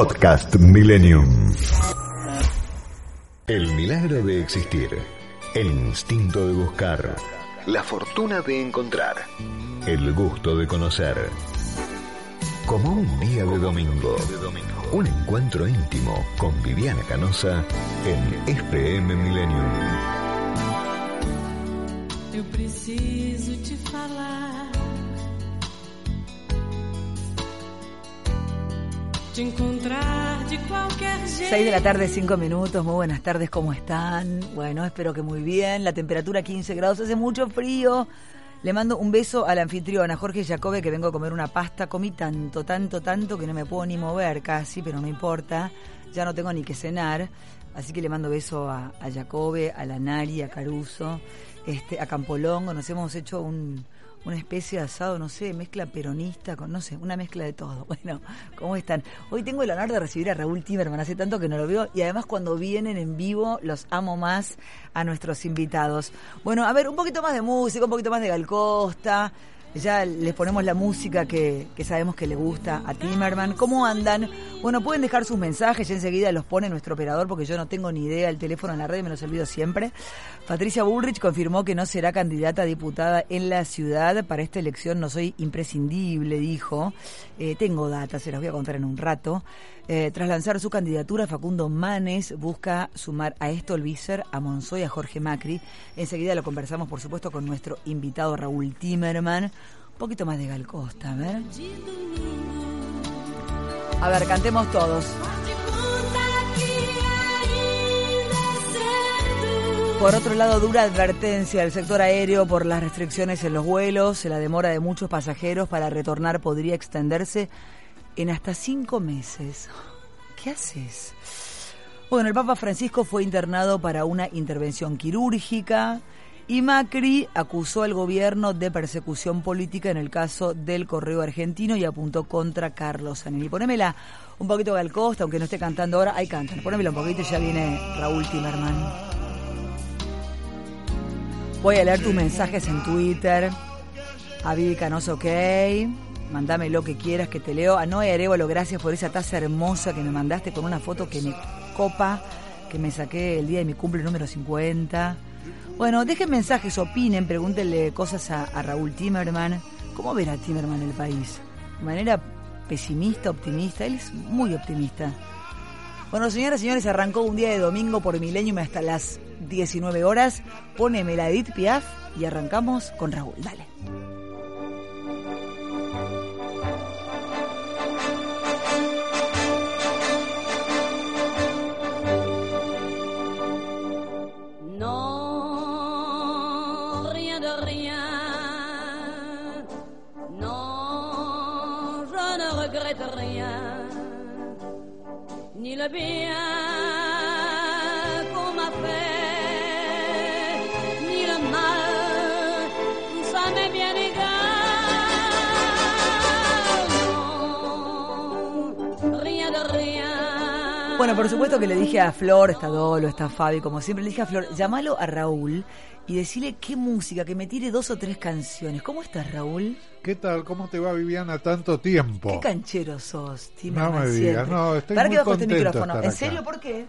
Podcast Millennium. El milagro de existir. El instinto de buscar. La fortuna de encontrar. El gusto de conocer. Como un día de domingo. Un encuentro íntimo con Viviana Canosa en SPM Millennium. Eu preciso te falar. 6 de la tarde, 5 minutos. Muy buenas tardes, ¿cómo están? Bueno, espero que muy bien. La temperatura 15 grados, hace mucho frío. Le mando un beso al anfitrión, a Jorge Jacobe, que vengo a comer una pasta. Comí tanto, tanto, tanto que no me puedo ni mover casi, pero no importa. Ya no tengo ni que cenar. Así que le mando beso a, a Jacobe, a Lanari, a Caruso, este, a Campolongo. Nos hemos hecho un, una especie de asado, no sé, mezcla peronista con, no sé, una mezcla de todo. Bueno, ¿cómo están? Hoy tengo el honor de recibir a Raúl Timerman, hace tanto que no lo veo, y además cuando vienen en vivo los amo más a nuestros invitados. Bueno, a ver, un poquito más de música, un poquito más de Gal Costa. Ya les ponemos la música que, sabemos que le gusta a Timerman. ¿Cómo andan? Bueno, pueden dejar sus mensajes, ya enseguida los pone nuestro operador porque yo no tengo ni idea el teléfono en la red, me los olvido siempre. Patricia Bullrich confirmó que no será candidata a diputada en la ciudad. Para esta elección no soy imprescindible, dijo. Eh, tengo data, se las voy a contar en un rato. Eh, tras lanzar su candidatura, Facundo Manes busca sumar a esto el Vícer, a Monzoy, a Jorge Macri. Enseguida lo conversamos, por supuesto, con nuestro invitado Raúl Timerman. Poquito más de Gal Costa, a ver. A ver, cantemos todos. Por otro lado, dura advertencia del sector aéreo por las restricciones en los vuelos. La demora de muchos pasajeros para retornar podría extenderse en hasta cinco meses. ¿Qué haces? Bueno, el Papa Francisco fue internado para una intervención quirúrgica y Macri acusó al gobierno de persecución política en el caso del correo argentino y apuntó contra Carlos Zanelli. Ponémela un poquito Gal Costa, aunque no esté cantando ahora. Ahí cantan. Ponémela un poquito y ya viene Raúl Timerman. Voy a leer tus mensajes en Twitter. A Vivi Canoso, ok. Mandame lo que quieras que te leo. A Noé Arevalo, gracias por esa taza hermosa que me mandaste con una foto que me copa, que me saqué el día de mi cumple número 50. Bueno, dejen mensajes, opinen, pregúntenle cosas a, Raúl Timerman. ¿Cómo verá Timerman el país? ¿De manera pesimista, optimista? Él es muy optimista. Bueno, señoras y señores, arrancó un día de domingo por Millennium hasta las 19 horas. Póneme la Edith Piaf y arrancamos con Raúl. Dale. Ni le bien Bueno, por supuesto que le dije a Flor, está Dolo, está Fabi, como siempre, le dije a Flor, llámalo a Raúl y decirle qué música, que me tire dos o tres canciones. ¿Cómo estás, Raúl? ¿Qué tal? ¿Cómo te va Viviana tanto tiempo? Qué canchero sos, Timo. No me digas, no, estoy Para muy que bajo este contento de micrófono. ¿En serio? ¿Por qué?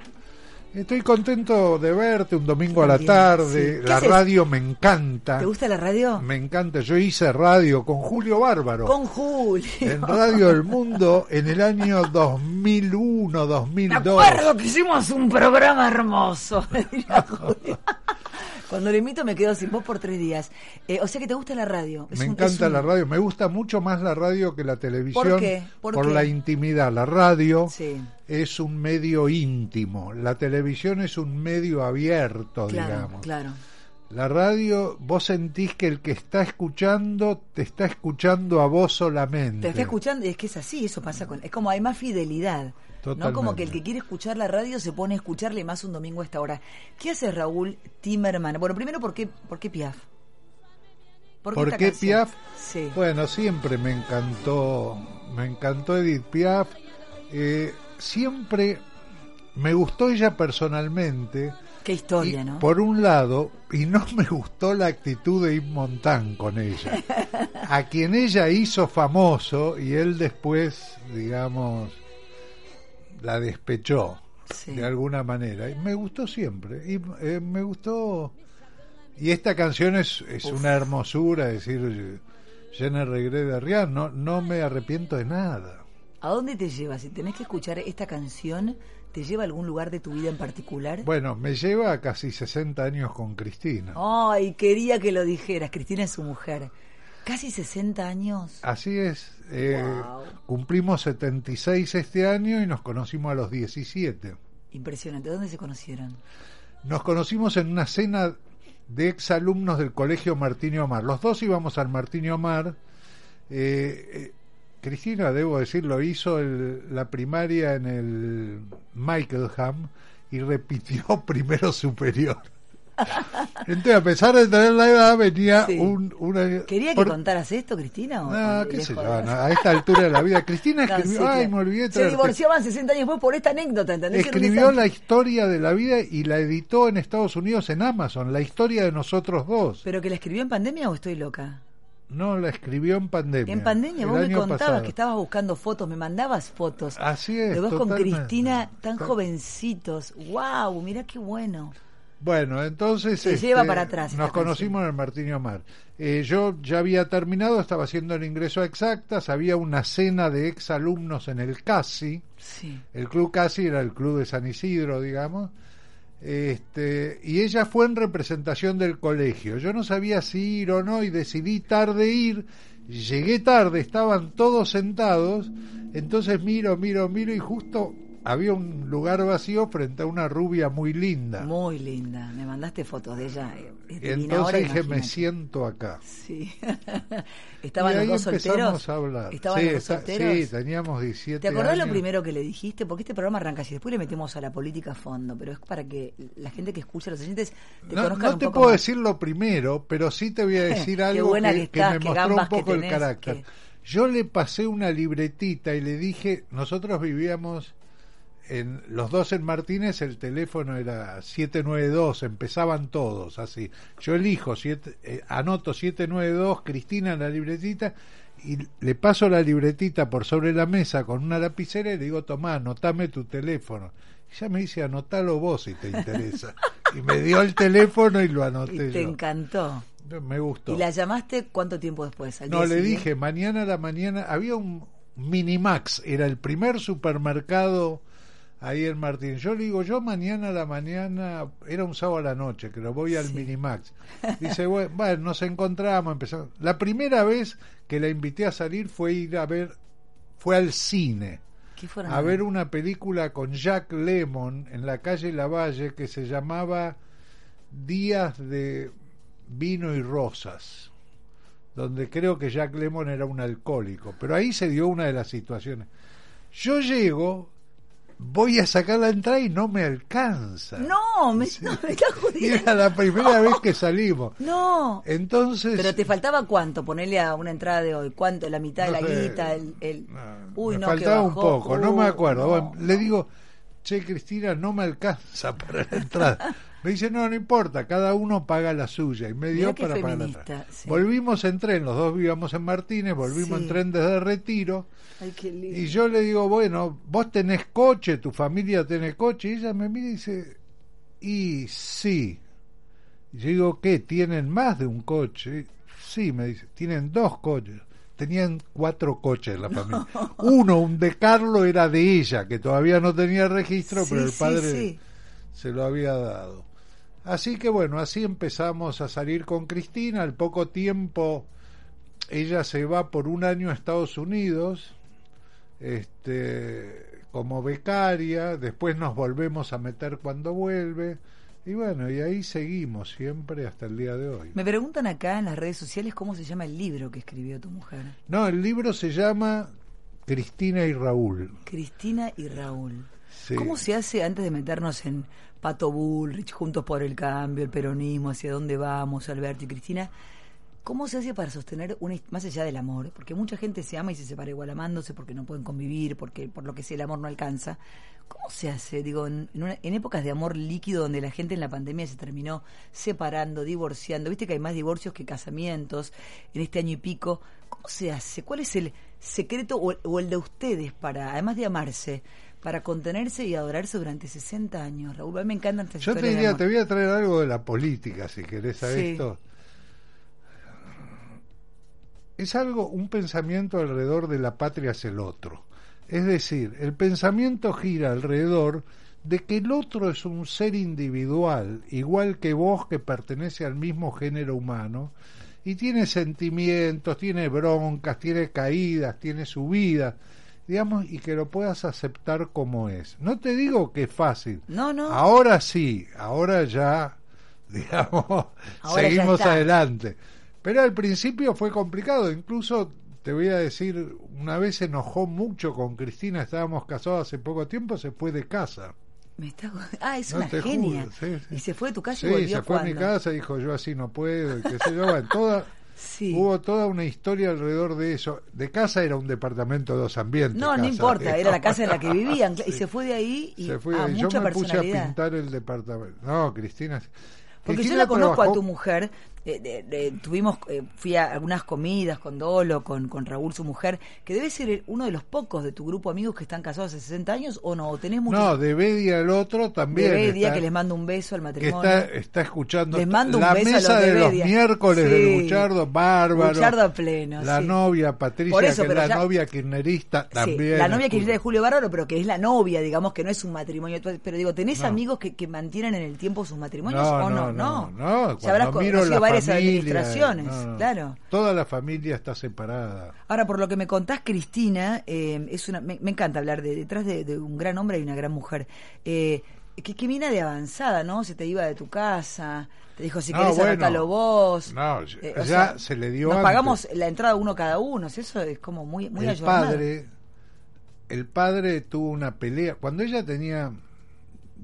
Estoy contento de verte un domingo a la tarde. sí. ¿Qué La radio me encanta. ¿Te gusta la radio? Me encanta. Yo hice radio con Julio Bárbaro. Con Julio. En Radio del Mundo en el año 2001, Me 2002. acuerdo que hicimos un programa hermoso. Cuando lo invito me quedo sin voz por tres días. Eh, o sea que te gusta la radio. Es Me un- encanta un- la radio. Me gusta mucho más la radio que la televisión. ¿Por qué? ¿Por qué? la intimidad. La radio Sí. es un medio íntimo. La televisión es un medio abierto, Claro, digamos. claro. La radio, vos sentís que el que está escuchando te está escuchando a vos solamente. Te está escuchando y es que es así, eso pasa con... Es como hay más fidelidad. ¿No? Como que el que quiere escuchar la radio se pone a escucharle más un domingo a esta hora. ¿Qué hace Raúl Timerman? Bueno, primero, ¿por qué, por qué Piaf? ¿Por ¿Por esta qué canción? Piaf? Sí. Bueno, siempre me encantó, me encantó Edith Piaf. Eh, siempre me gustó ella personalmente. Qué historia, Y, ¿no? Por un lado, y no me gustó la actitud de Yves Montand con ella, a quien ella hizo famoso y él después, digamos, la despechó Sí. de alguna manera. Y me gustó siempre. Y eh, me gustó. Y esta canción es, es una hermosura, es decir, je ne regrette de rien, no, no me arrepiento de nada. ¿A dónde te lleva? Si tenés que escuchar esta canción, ¿te lleva a algún lugar de tu vida en particular? Bueno, me lleva a casi 60 años con Cristina. Ay, quería que lo dijeras. Cristina es su mujer. Casi 60 años. Así es, eh, Wow. cumplimos 76 este año y nos conocimos a los 17. Impresionante. ¿Dónde se conocieron? Nos conocimos en una cena de exalumnos del colegio Martínio Omar. Los dos íbamos al Martínio Omar. Eh, eh, Cristina, debo decirlo, hizo el- la primaria en el Michaelham y repitió primero superior. Entonces, a pesar de tener la edad, venía Sí. un, una... ¿Quería que por- contaras esto, Cristina? o- No, qué de sé yo, no, a esta altura de la vida. Cristina No, escribió, sí, ay, me olvidé de Se divorciaban 60 años después por esta anécdota, Escribió la historia de la vida y la editó en Estados Unidos en Amazon, la historia de nosotros dos. ¿Pero que la escribió en pandemia o estoy loca? No, la escribió en pandemia. En pandemia, vos me contabas pasado. que estabas buscando fotos, me mandabas fotos. Así es, Los dos con. Cristina tan Ta- jovencitos. ¡Wow! Mirá qué bueno. Bueno, entonces Se este, lleva para atrás esta nos conocimos en el Martínio Mar. Eh, yo ya había terminado, estaba haciendo el ingreso a exactas, había una cena de exalumnos en el CASI. Sí. El club CASI era el club de San Isidro, digamos. Este, y ella fue en representación del colegio. Yo no sabía si ir o no y decidí tarde ir. Llegué tarde, estaban todos sentados. Entonces miro, miro, miro y justo había un lugar vacío frente a una rubia muy linda. Muy linda. Me mandaste fotos de ella. eh, entonces ahora, dije, me siento acá. Sí. ¿Estaban y los dos empezamos solteros? a hablar. ¿Estaban sí, los dos está- solteros? sí, teníamos 17 ¿Te acordás lo primero que le dijiste? Porque este programa arranca así, después le metemos a la política a fondo, pero es para que la gente que escucha, los oyentes, te No, conozcan no un te poco puedo más. decir lo primero, pero sí te voy a decir algo que, me mostró un poco el carácter. Yo le pasé una libretita y le dije, nosotros vivíamos en los dos en Martínez, el teléfono era 792, empezaban todos así. Yo elijo, siete, eh, anoto 792, Cristina en la libretita y le paso la libretita por sobre la mesa con una lapicera y le digo, tomá, anotame tu teléfono. Y ella me dice, anotalo vos si te interesa. y me dio el teléfono y lo Y anoté te yo. encantó. Me gustó. ¿Y la llamaste cuánto tiempo después? ¿Al No, le dije, mañana a la mañana, había un Minimax, era el primer supermercado ahí en Martín. Yo le digo, yo mañana a la mañana, era un sábado a la noche, que lo voy al Sí. Minimax. Dice, bueno, bueno, nos encontramos, empezamos. La primera vez que la invité a salir fue ir a ver, fue al cine, ¿Qué fueron a ver una película con Jack Lemon en la calle Lavalle que se llamaba Días de Vino y Rosas, donde creo que Jack Lemon era un alcohólico, pero ahí se dio una de las situaciones. Yo llego, voy a sacar la entrada y no me alcanza. No, me, no, me Y jodiendo. era la primera vez que salimos. No. Entonces... Pero te faltaba cuánto, ponerle a una entrada de hoy, cuánto, la mitad de la sé. guita, el, el- No, uy, me no, que faltaba un bajó. poco, no me Uh, acuerdo. Bueno, le digo, che, Cristina, no me alcanza para la entrada. Me dice, no, no importa, cada uno paga la suya. Y me dio para pagar la sí. Volvimos en tren, los dos vivíamos en Martínez, volvimos Sí. en tren desde Retiro. Ay, qué lindo. Y yo le digo, bueno, vos tenés coche, tu familia tiene coche. Y ella me mira y dice, y sí. Y yo digo, ¿qué? ¿Tienen más de un coche? Sí, me dice, tienen dos coches. Tenían cuatro coches la familia. Uno, un de Carlo, era de ella, que todavía no tenía registro, Sí, pero el sí, padre sí. se lo había dado. Así que bueno, así empezamos a salir con Cristina. Al poco tiempo ella se va por un año a Estados Unidos este, como becaria. Después nos volvemos a meter cuando vuelve. Y bueno, y ahí seguimos siempre hasta el día de hoy. Me preguntan acá en las redes sociales cómo se llama el libro que escribió tu mujer. No, el libro se llama Cristina y Raúl. Cristina y Raúl. Sí. ¿Cómo se hace antes de meternos en Pato Bullrich, Juntos por el Cambio, el peronismo, hacia dónde vamos, Alberto y Cristina? ¿Cómo se hace para sostener una más allá del amor? Porque mucha gente se ama y se separa igual amándose porque no pueden convivir, porque por lo que sea el amor no alcanza. ¿Cómo se hace, digo, en, en una- en épocas de amor líquido donde la gente en la pandemia se terminó separando, divorciando? Viste que hay más divorcios que casamientos en este año y pico. ¿Cómo se hace? ¿Cuál es el secreto o, o el de ustedes para, además de amarse, para contenerse y adorarse durante 60 años. Raúl, a mí me encantan estas Yo te diría, te voy a traer algo de la política, si querés, a Sí. esto. Es algo, un pensamiento alrededor de la patria es el otro. Es decir, el pensamiento gira alrededor de que el otro es un ser individual, igual que vos que pertenece al mismo género humano, y tiene sentimientos, tiene broncas, tiene caídas, tiene subidas, digamos, y que lo puedas aceptar como es. No te digo que es fácil, No, no. Ahora sí, ahora ya, digamos, Ahora seguimos adelante. Pero al principio fue complicado, incluso te voy a decir, una vez se enojó mucho con Cristina, estábamos casados hace poco tiempo, se fue de casa. Me está... Ah, es No, una genia. juro, sí, sí. Y se fue de tu casa Sí, y volvió se fue a mi casa, dijo yo así no puedo, y qué sé yo, bueno, toda, Sí. hubo toda una historia alrededor de eso. De casa era un departamento de dos ambientes. No, no importa, era la casa en la que vivían. Y se fue de ahí y Se fue ahí. mucha Yo me puse a pintar el departamento. No, Cristina. Porque yo la conozco a tu mujer. Eh, de- de- tuvimos, eh, fui a algunas comidas con Dolo, con, con Raúl, su mujer, que debe ser uno de los pocos de tu grupo de amigos que están casados hace 60 años o no, o tenés muchos. No, de Bedia el otro también. de Bedia, está- que les mando un beso al que matrimonio. está, está escuchando Les mando un la beso a mesa los de de, los miércoles Sí. de Luchardo, bárbaro. Luchardo a pleno, La sí. novia Patricia, Por eso, que es la ya- novia kirchnerista Sí, también. la novia que es de Julio Bárbaro, pero que es la novia, digamos que no es un matrimonio. Pero digo, ¿tenés No. amigos que, que mantienen en el tiempo sus matrimonios No, o no? no, no, no, habrás cuando miro la varias familia, administraciones, no, no. claro. Toda la familia está separada. Ahora, por lo que me contás, Cristina, eh, es una, me, me encanta hablar de detrás de, de un gran hombre y una gran mujer. Eh, que, que mina de avanzada, ¿no? Se te iba de tu casa, te dijo si No, querés bueno. anótalo vos. No, o ya se le dio Nos antes. pagamos la entrada uno cada uno, eso es como muy, muy el ayornado. padre el padre tuvo una pelea cuando ella tenía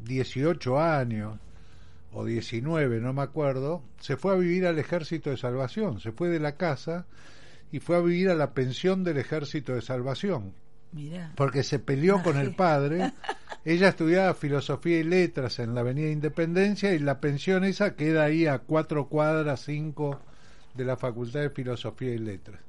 18 años o 19 no me acuerdo se fue a vivir al ejército de salvación se fue de la casa y fue a vivir a la pensión del ejército de salvación Mirá. porque se peleó Ah, con sí. el padre ella estudiaba filosofía y letras en la avenida Independencia y la pensión esa queda ahí a cuatro cuadras cinco de la facultad de filosofía y letras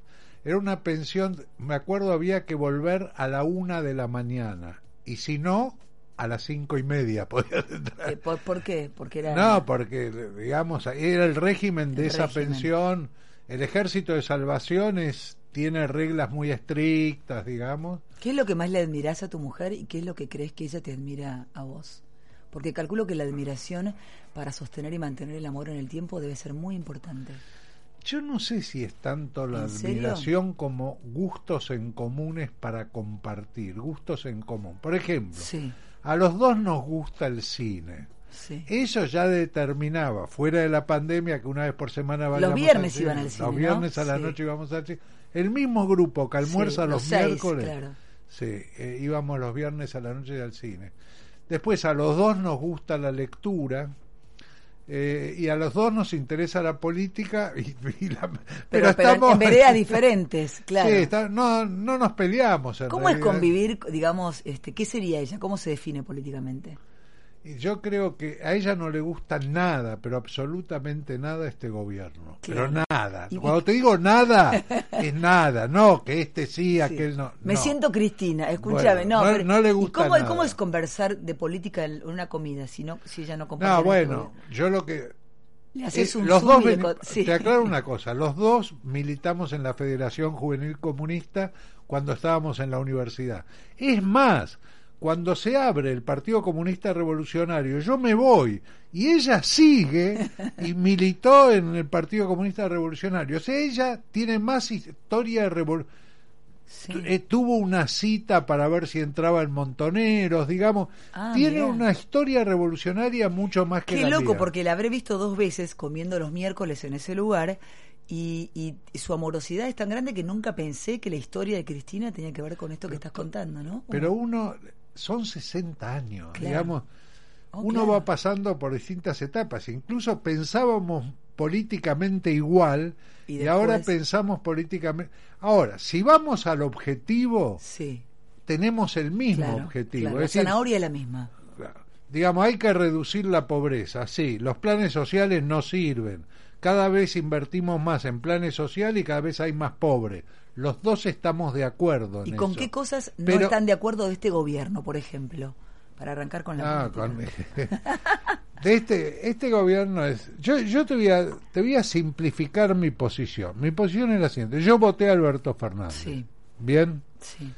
era una pensión me acuerdo había que volver a la una de la mañana y si no a las cinco y media podías entrar Eh, ¿por, por qué? Porque era... no, porque digamos era el régimen de El esa régimen. pensión. El ejército de salvación es- tiene reglas muy estrictas, digamos. ¿Qué es lo que más le admirás a tu mujer y qué es lo que crees que ella te admira a vos? Porque calculo que la admiración para sostener y mantener el amor en el tiempo debe ser muy importante. Yo no sé si es tanto la admiración como gustos en comunes para compartir, gustos en común. Por ejemplo, Sí, a los dos nos gusta el cine. sí. Eso ya determinaba, fuera de la pandemia, que una vez por semana vayamos viernes al iban al cine, Los ¿no? viernes a la Sí. noche íbamos al cine. El mismo grupo que almuerza Sí, los, seis, miércoles. claro. Sí, eh, íbamos los viernes a la noche al cine. Después a los dos nos gusta la lectura. Eh, y a los dos nos interesa la política y, y la- Pero, pero, estamos en veredas diferentes, claro. Sí, está- no, no nos peleamos en ¿Cómo es convivir, digamos, este, qué sería ella? ¿Cómo se define políticamente? Y yo creo que a ella no le gusta nada, pero absolutamente nada este gobierno. Claro. Pero nada. Y- Cuando te digo nada, es nada. No, que este sí, Sí. aquel no. Me no. siento Cristina, escúchame. Bueno, no, no- pero- no le ¿y gusta cómo, nada. cómo es conversar de política en una comida si, no, si ella no comparte? No, bueno, yo lo que... Le haces eh, un los dos y sí. Te aclaro una cosa, los dos militamos en la Federación Juvenil Comunista cuando estábamos en la universidad. Es más, cuando se abre el Partido Comunista Revolucionario, yo me voy y ella sigue y militó en el Partido Comunista Revolucionario. O sea, ella tiene más historia de revolución. Sí. Eh, tuvo una cita para ver si entraba en Montoneros, digamos. Ah, Tiene mirá. una historia revolucionaria mucho más que Qué la loco, mía. porque la habré visto dos veces comiendo los miércoles en ese lugar y, y su amorosidad es tan grande que nunca pensé que la historia de Cristina tenía que ver con esto que estás contando, ¿no? Pero uno, son 60 años, Claro. digamos. Oh, uno claro. va pasando por distintas etapas. Incluso pensábamos políticamente igual Y y, ahora pensamos políticamente. Ahora, si vamos al objetivo, Sí, tenemos el mismo claro. objetivo. Es La decir, zanahoria es la misma. Digamos, hay que reducir la pobreza, sí, los planes sociales no sirven. Cada vez invertimos más en planes sociales y cada vez hay más pobres. Los dos estamos de acuerdo en ¿Y con eso. qué cosas no Pero- están de acuerdo de este gobierno, por ejemplo? Para arrancar con la Ah, con- de este este gobierno es yo yo te voy a te voy a simplificar mi posición mi posición es la siguiente yo voté a Alberto Fernández Sí. bien Sí.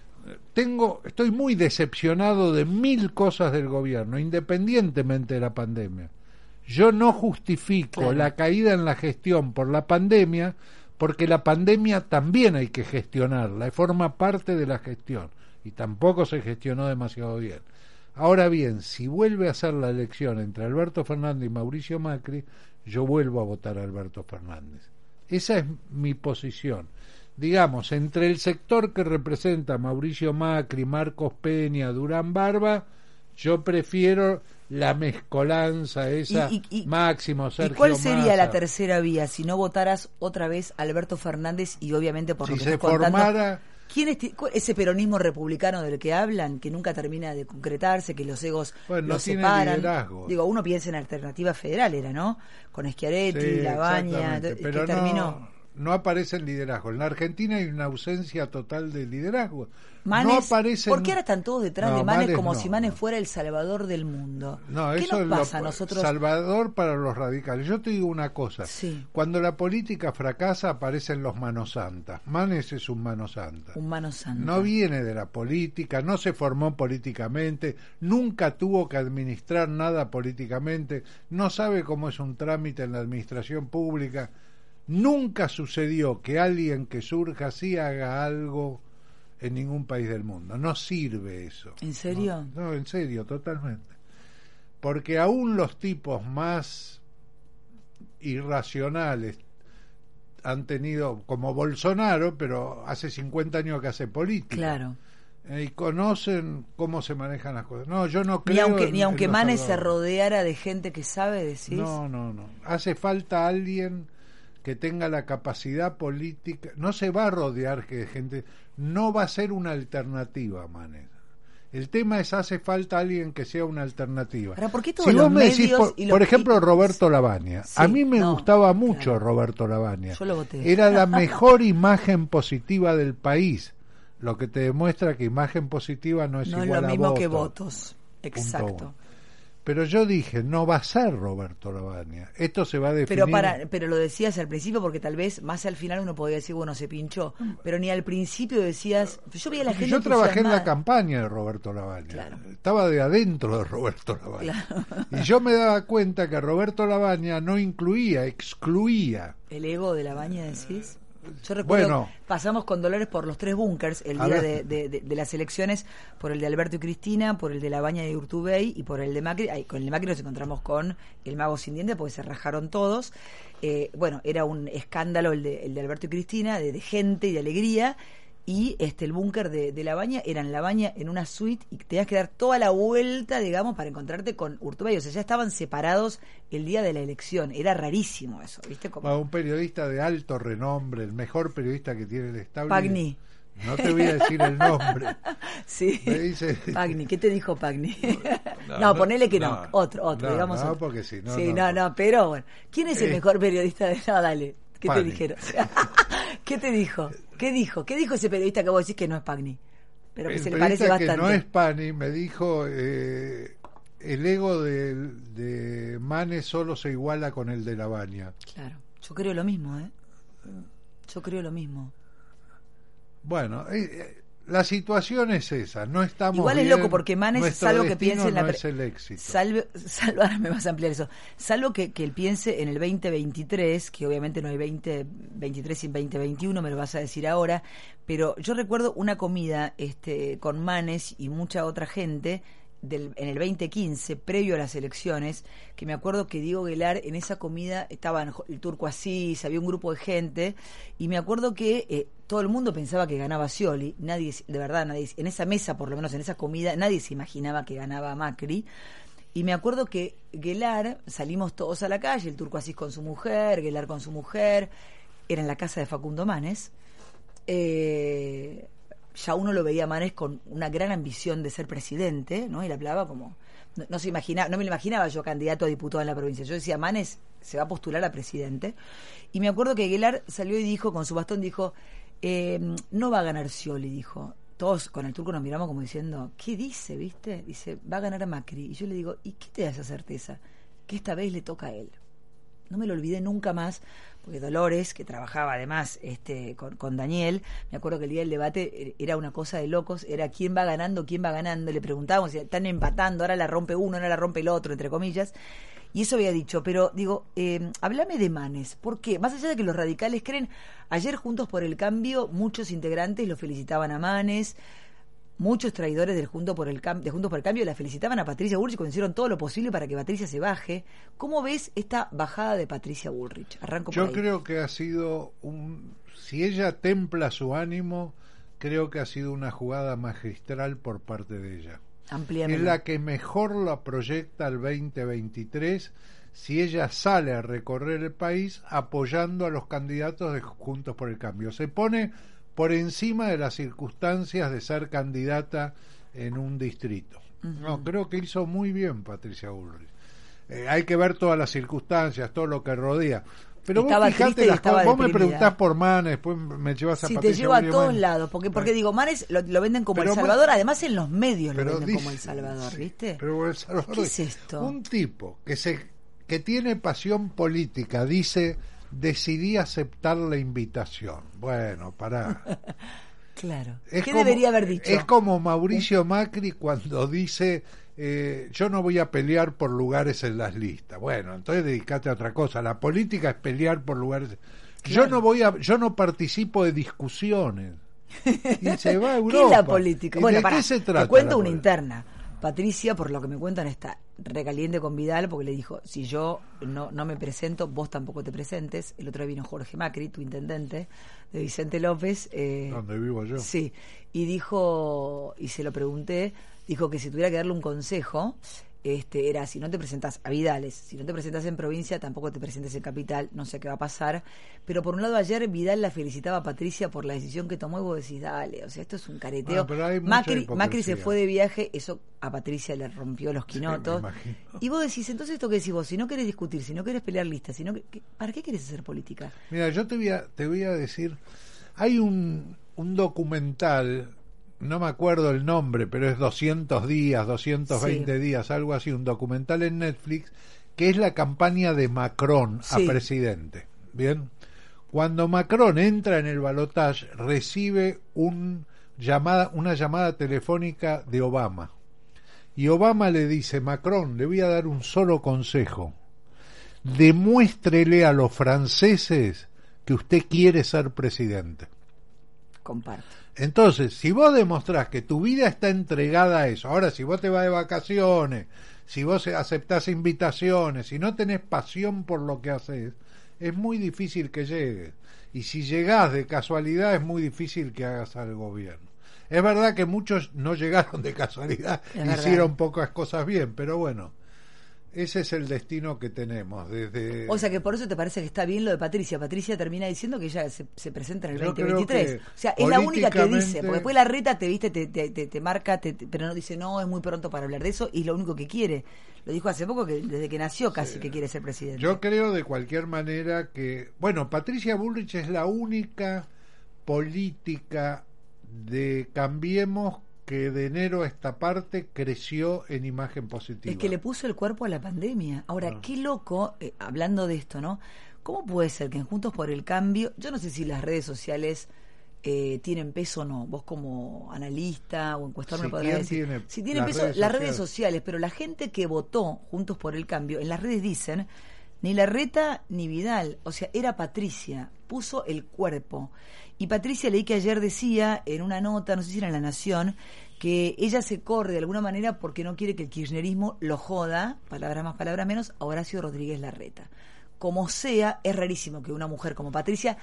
tengo estoy muy decepcionado de mil cosas del gobierno independientemente de la pandemia yo no justifico Claro. la caída en la gestión por la pandemia porque la pandemia también hay que gestionarla y forma parte de la gestión y tampoco se gestionó demasiado bien Ahora bien, si vuelve a ser la elección entre Alberto Fernández y Mauricio Macri, yo vuelvo a votar a Alberto Fernández. Esa es mi posición. Digamos, entre el sector que representa Mauricio Macri, Marcos Peña, Durán Barba, yo prefiero la mezcolanza esa Y- y- y- Máximo ¿Y Sergio cuál sería la tercera vía si no votaras otra vez Alberto Fernández y obviamente por Si lo que se estás contando, ¿Quién es ese peronismo republicano del que hablan, que nunca termina de concretarse, que los egos Bueno, no los tiene separan? liderazgo. Digo, uno piensa en alternativa federal, era, ¿no? Con Schiaretti, Sí, Labaña, que terminó. no, no aparece el liderazgo. En la Argentina hay una ausencia total de liderazgo. Manes, no aparece. ¿Por qué ahora están todos detrás No, de Manes Manes como no, si Manes no. fuera el salvador del mundo? No, ¿Qué eso nos es lo- pasa a nosotros? Salvador para los radicales. Yo te digo una cosa. Sí. Cuando la política fracasa aparecen los manos santas. Manes es un mano santa. Un mano santa. No viene de la política, no se formó políticamente, nunca tuvo que administrar nada políticamente, no sabe cómo es un trámite en la administración pública. Nunca sucedió que alguien que surja así haga algo en ningún país del mundo. No sirve eso. ¿En serio? No, no, en serio, totalmente. Porque aún los tipos más irracionales han tenido, como Bolsonaro, pero hace 50 años que hace política. Claro. Eh, y conocen cómo se manejan las cosas. No, yo no creo. Ni aunque, en- ni aunque Manes se rodeara de gente que sabe, decís. No, no, no. Hace falta alguien que tenga la capacidad política. No se va a rodear que de gente. No va a ser una alternativa, Manes. El tema es hace falta alguien que sea una alternativa. Ahora, ¿por qué todos si vos los me decís, por, y los- por ejemplo, Roberto. Sí, a mí me no, gustaba mucho claro. Roberto Labaña. Yo lo voté. Era la mejor imagen positiva del país. Lo que te demuestra que imagen positiva no es no es igual lo a mismo voto. que votos. Exacto. Pero yo dije, no va a ser Roberto Labaña. Esto se va a definir. Pero para, pero lo decías al principio porque tal vez más al final uno podía decir, bueno, se pinchó. Pero ni al principio decías, yo veía a la gente yo trabajé en la campaña de Roberto Labaña. Claro. Estaba de adentro de Roberto Labaña. Y yo me daba cuenta que Roberto Labaña no incluía, excluía. El ego de la baña, decís. Yo recuerdo, Bueno. pasamos con Dolores por los tres búnkers el día de, de- de- de las elecciones, por el de Alberto y Cristina, por el de la baña de Urtubey y por el de Macri. Ay, con el de Macri nos encontramos con el mago sin diente porque se rajaron todos. Eh, bueno, era un escándalo el de, el de Alberto y Cristina, de, de gente y de alegría. Y este el búnker de, de la baña era en la baña en una suite y tenías que dar toda la vuelta, digamos, para encontrarte con Urtubey. O sea, ya estaban separados el día de la elección. Era rarísimo eso, ¿viste? Como... A un periodista de alto renombre, el mejor periodista que tiene el Estado. Pagni. No te voy a decir el nombre. Sí. Me dice- Pagni, ¿qué te dijo Pagni? No, no, ponele que no, no. otro, otro, No, digamos. no, otro. porque sí, no, Sí, no. no, no, pero bueno. ¿Quién es el Eh. mejor periodista de No, dale. ¿Qué Pagni. te dijeron? ¿Qué te dijo? ¿Qué dijo? ¿Qué dijo ese periodista que vos decís que no es Pagni? Pero que el se le parece periodista que bastante. no es Pani me dijo eh, el ego de, de Manes solo se iguala con el de la baña. Claro, yo creo lo mismo, ¿eh? Yo creo lo mismo. Bueno, eh, eh, la situación es esa, no estamos Igual es bien, loco porque Manes, salvo que piense en la. no pre- es el éxito. Salve, salvo, ahora me vas a ampliar eso. Salvo que, que él piense en el 2023, que obviamente no hay 2023 sin 2021, me lo vas a decir ahora. Pero yo recuerdo una comida este, con Manes y mucha otra gente. Del, en el 2015, previo a las elecciones, que me acuerdo que Diego Guelar en esa comida estaban el turco Asís, había un grupo de gente, y me acuerdo que eh, todo el mundo pensaba que ganaba Scioli, nadie, de verdad, nadie, en esa mesa, por lo menos en esa comida, nadie se imaginaba que ganaba Macri. Y me acuerdo que Guelar, salimos todos a la calle, el turco Asís con su mujer, Guelar con su mujer, era en la casa de Facundo Manes. Eh, ya uno lo veía a Manes con una gran ambición de ser presidente, ¿no? Y le hablaba como no, se no me lo imaginaba yo candidato a diputado en la provincia. Yo decía, Manes se va a postular a presidente. Y me acuerdo que Aguilar salió y dijo, con su bastón, dijo, eh, no va a ganar Scioli, dijo. Todos con el turco nos miramos como diciendo, ¿qué dice, viste? Dice, va a ganar a Macri. Y yo le digo, ¿y qué te da esa certeza? Que esta vez le toca a él. No me lo olvidé nunca más, porque Dolores, que trabajaba además este, con, con Daniel, me acuerdo que el día del debate er- era una cosa de locos, era quién va ganando, quién va ganando. Le preguntábamos están empatando, ahora la rompe uno, ahora la rompe el otro, entre comillas. Y eso había dicho, pero digo, eh, háblame de Manes. ¿Por qué? Más allá de que los radicales creen, ayer Juntos por el Cambio, muchos integrantes lo felicitaban a Manes, muchos traidores del Junto por el Cam- de Juntos por el Cambio la felicitaban a Patricia Bullrich cuando hicieron todo lo posible para que Patricia se baje. ¿Cómo ves esta bajada de Patricia Bullrich? Arranco por Yo ahí. creo que ha sido un... Si ella templa su ánimo, creo que ha sido una jugada magistral por parte de ella. Es la que mejor la proyecta al 2023 si ella sale a recorrer el país apoyando a los candidatos de Juntos por el Cambio. Se pone por encima de las circunstancias de ser candidata en un distrito. No, creo que hizo muy bien Patricia Bullrich. Eh, hay que ver todas las circunstancias, todo lo que rodea. Pero Estaba vos fijate las cosas, vos me preguntás por Manes, después me llevas a Sí, te lleva a todos lados, porque, porque digo, Manes lo, lo venden como Pero El Salvador, además en los medios lo venden como El Salvador, ¿viste? Pero El Salvador ¿Qué es esto? Un tipo que se que tiene pasión política dice decidí aceptar la invitación. Bueno, pará. Claro. Es ¿Qué como- debería haber dicho? Es como Mauricio Macri cuando dice eh, yo no voy a pelear por lugares en las listas. Bueno, entonces dedicate a otra cosa. La política es pelear por lugares. Yo no voy a, yo no participo de discusiones. Y se va a Europa. ¿Qué es la política? ¿Y Bueno, ¿De qué se trata? te cuento una política? interna. Patricia, por lo que me cuentan, está recaliente con Vidal porque le dijo, si yo no, no me presento, vos tampoco te presentes. El otro día vino Jorge Macri, tu intendente, de Vicente López. eh, Donde vivo yo. Sí, y dijo, y se lo pregunté, dijo que si tuviera que darle un consejo, este era si no te presentas a Vidales, si no te presentas en provincia, tampoco te presentes en capital, no sé qué va a pasar. Pero por un lado ayer Vidal la felicitaba a Patricia por la decisión que tomó y vos decís, dale, o sea, esto es un careteo. Ah, Macri. Macri se fue de viaje, eso a Patricia le rompió los quinotos. y vos decís, entonces esto que decís vos, si no querés discutir, si no querés pelear listas, si no, ¿para qué querés hacer política? Mira, yo te voy a, te voy a decir, hay un, un documental, no me acuerdo el nombre, pero es 200 días, 220 Sí. días, algo así, un documental en Netflix, que es la campaña de Macron Sí. a presidente. Bien, cuando Macron entra en el balotaje, recibe un llamada, una llamada telefónica de Obama. Y Obama le dice, Macron, le voy a dar un solo consejo demuéstrele a los franceses que usted quiere ser presidente. Comparto. Entonces, si vos demostrás que tu vida está entregada a eso, ahora si vos te vas de vacaciones, si vos aceptás invitaciones, si no tenés pasión por lo que haces, es muy difícil que llegues. Y si llegás de casualidad, es muy difícil que hagas algo bien. Es verdad que muchos no llegaron de casualidad, Es verdad. hicieron pocas cosas bien, pero bueno, ese es el destino que tenemos desde... O sea que por eso te parece que está bien lo de Patricia. Patricia termina diciendo que ella se, se presenta en el Yo creo 2023. que O sea, es la única que dice, porque después la reta te viste, te, te, te- te marca, pero no dice, no, es muy pronto para hablar de eso, y es lo único que quiere. Lo dijo hace poco, que desde que nació casi que quiere ser presidente. Yo creo de cualquier manera que, bueno, Patricia Bullrich es la única política de Cambiemos que de enero a esta parte creció en imagen positiva. Es que le puso el cuerpo a la pandemia. Ahora, qué loco, eh, hablando de esto, ¿no? ¿Cómo puede ser que en Juntos por el Cambio, yo no sé si las redes sociales eh, tienen peso o no, vos como analista o encuestador Sí, me podrás ¿quién decir. tiene si tienen peso redes las redes sociales? sociales, pero la gente que votó Juntos por el Cambio, en las redes dicen, ni Larreta ni Vidal, o sea, era Patricia, puso el cuerpo. Y Patricia leí que ayer decía en una nota, no sé si era en La Nación, que ella se corre de alguna manera porque no quiere que el kirchnerismo lo joda, palabras más, palabras menos, a Horacio Rodríguez Larreta. Como sea, es rarísimo que una mujer como Patricia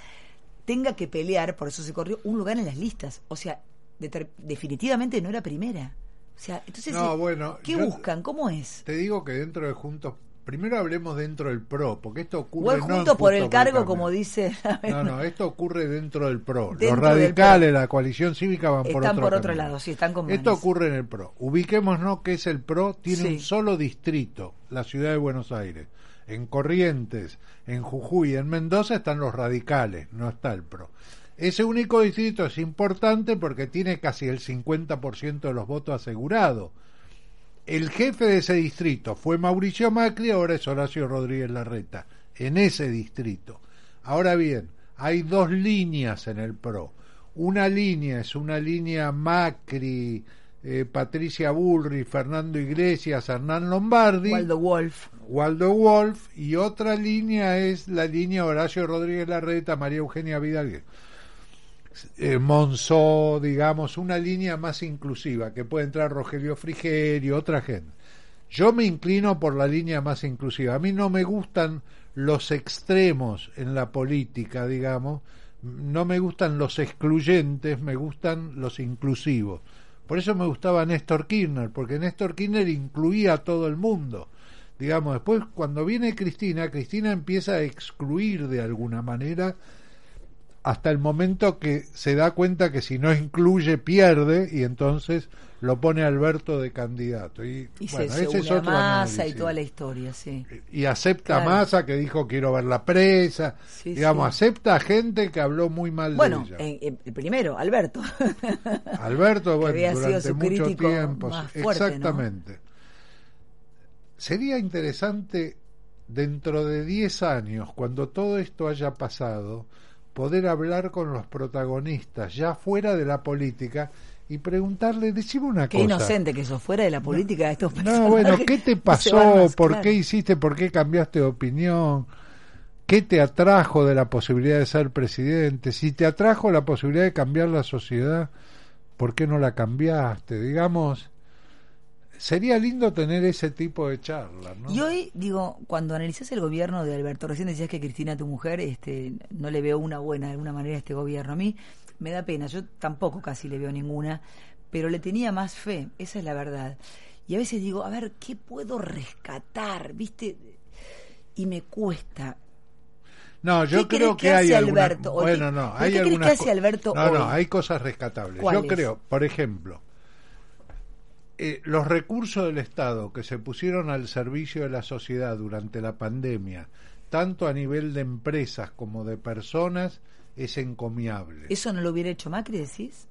tenga que pelear, por eso se corrió, un lugar en las listas. O sea, deter- definitivamente no era primera. O sea, entonces, No, eh, bueno, ¿qué buscan? ¿Cómo es? Te digo que dentro de Juntos primero hablemos dentro del PRO, porque esto ocurre no en juntos por el cargo, como dice. No, no, esto ocurre dentro del PRO. Dentro Los radicales, la coalición cívica van por Están otro por otro camino. lado, sí, están con Esto ocurre en el PRO. Ubiquémonos que es el PRO, tiene Sí. un solo distrito, la ciudad de Buenos Aires. En Corrientes, en Jujuy, en Mendoza están los radicales, no está el PRO. Ese único distrito es importante porque tiene casi el 50% de los votos asegurados. El jefe de ese distrito fue Mauricio Macri, ahora es Horacio Rodríguez Larreta, en ese distrito. Ahora bien, hay dos líneas en el PRO. Una línea es una línea Macri, eh, Patricia Bullrich, Fernando Iglesias, Hernán Lombardi, Waldo Wolf. Waldo Wolf, y otra línea es la línea Horacio Rodríguez Larreta, María Eugenia Vidal, eh, digamos, una línea más inclusiva, que puede entrar Rogelio Frigerio, otra gente. Yo me inclino por la línea más inclusiva. A mí no me gustan los extremos en la política, digamos. No me gustan los excluyentes, me gustan los inclusivos. Por eso me gustaba Néstor Kirchner, porque Néstor Kirchner incluía a todo el mundo. Digamos, después cuando viene Cristina, Cristina empieza a excluir de alguna manera hasta el momento que se da cuenta que si no incluye pierde y entonces lo pone Alberto de candidato. Y, Y bueno, se, se ese es a otro Massa y toda la historia, sí. Y acepta Claro. a Massa que dijo quiero ver la presa. Sí, Digamos, sí. acepta a gente que habló muy mal Bueno, de ella. en- en- el primero, Alberto. Alberto, bueno, había sido durante su mucho tiempo. Exactamente. Sería interesante dentro de 10 años, cuando todo esto haya pasado, poder hablar con los protagonistas ya fuera de la política y preguntarle, decime una Qué cosa. inocente que sos fuera de la política de estos No, bueno, ¿qué te pasó? más, ¿Por claro. qué hiciste? ¿Por qué cambiaste de opinión? ¿Qué te atrajo de la posibilidad de ser presidente? Si te atrajo la posibilidad de cambiar la sociedad, ¿por qué no la cambiaste? Digamos, sería lindo tener ese tipo de charlas, ¿no? Y hoy, digo, cuando analizás el gobierno de Alberto, recién decías que Cristina, tu mujer, este, no le veo una buena de alguna manera a este gobierno. A mí me da pena, yo tampoco casi le veo ninguna, pero le tenía más fe, esa es la verdad. Y a veces digo, a ver, ¿qué puedo rescatar? ¿Viste? Y me cuesta. No, yo ¿Qué creo crees que, que hay Alberto? ¿O Bueno, no, hay qué crees que hace Alberto No, no, hay cosas rescatables. Yo creo, por ejemplo, eh, los recursos del Estado que se pusieron al servicio de la sociedad durante la pandemia, tanto a nivel de empresas como de personas, es encomiable. ¿Eso no lo hubiera hecho Macri, decís?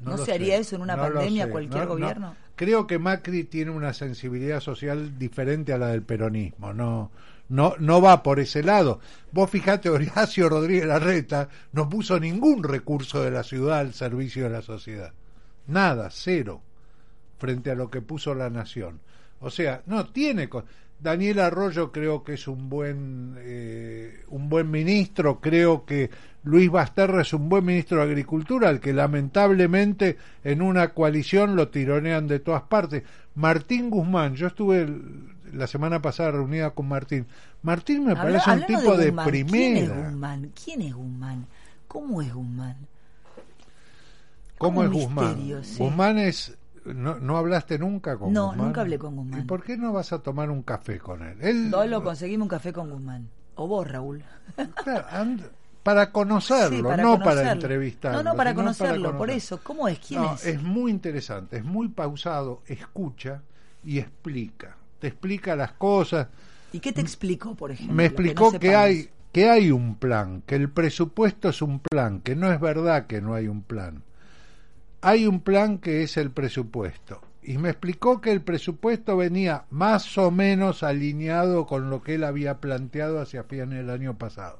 ¿No, se haría eso en una no pandemia cualquier no, no. gobierno? Creo que Macri tiene una sensibilidad social diferente a la del peronismo, no no no va por ese lado. Vos fijate, Horacio Rodríguez Larreta no puso ningún recurso de la ciudad al servicio de la sociedad. Nada, cero, frente a lo que puso la nación. O sea, no tiene... Daniel Arroyo creo que es un buen eh, un buen ministro, creo que Luis Basterra es un buen ministro de Agricultura, al que lamentablemente en una coalición lo tironean de todas partes. Martín Guzmán, yo estuve el- la semana pasada reunida con Martín. Martín me Habla- parece un tipo de, Guzmán, ¿Quién es. Guzmán? ¿Quién es Guzmán? ¿Cómo es Guzmán? ¿Cómo es Guzmán? misterio, sí. Guzmán es no, ¿No hablaste nunca con No, Guzmán? nunca hablé con Guzmán. ¿Y por qué no vas a tomar un café con él? él Dolo, conseguimos un café con Guzmán. O vos, Raúl. Claro, and- para conocerlo, Sí, para no para entrevistarlo. No, no, para conocerlo, por eso. ¿Cómo es? ¿Quién No, es? muy interesante, es muy pausado, escucha y explica. Te explica las cosas. ¿Y qué te explicó, por ejemplo? Me que explicó no que, hay que hay un plan, que el presupuesto es un plan, que no es verdad que no hay un plan. Hay un plan que es el presupuesto. Y me explicó que el presupuesto venía más o menos alineado con lo que él había planteado hacia fin del año pasado.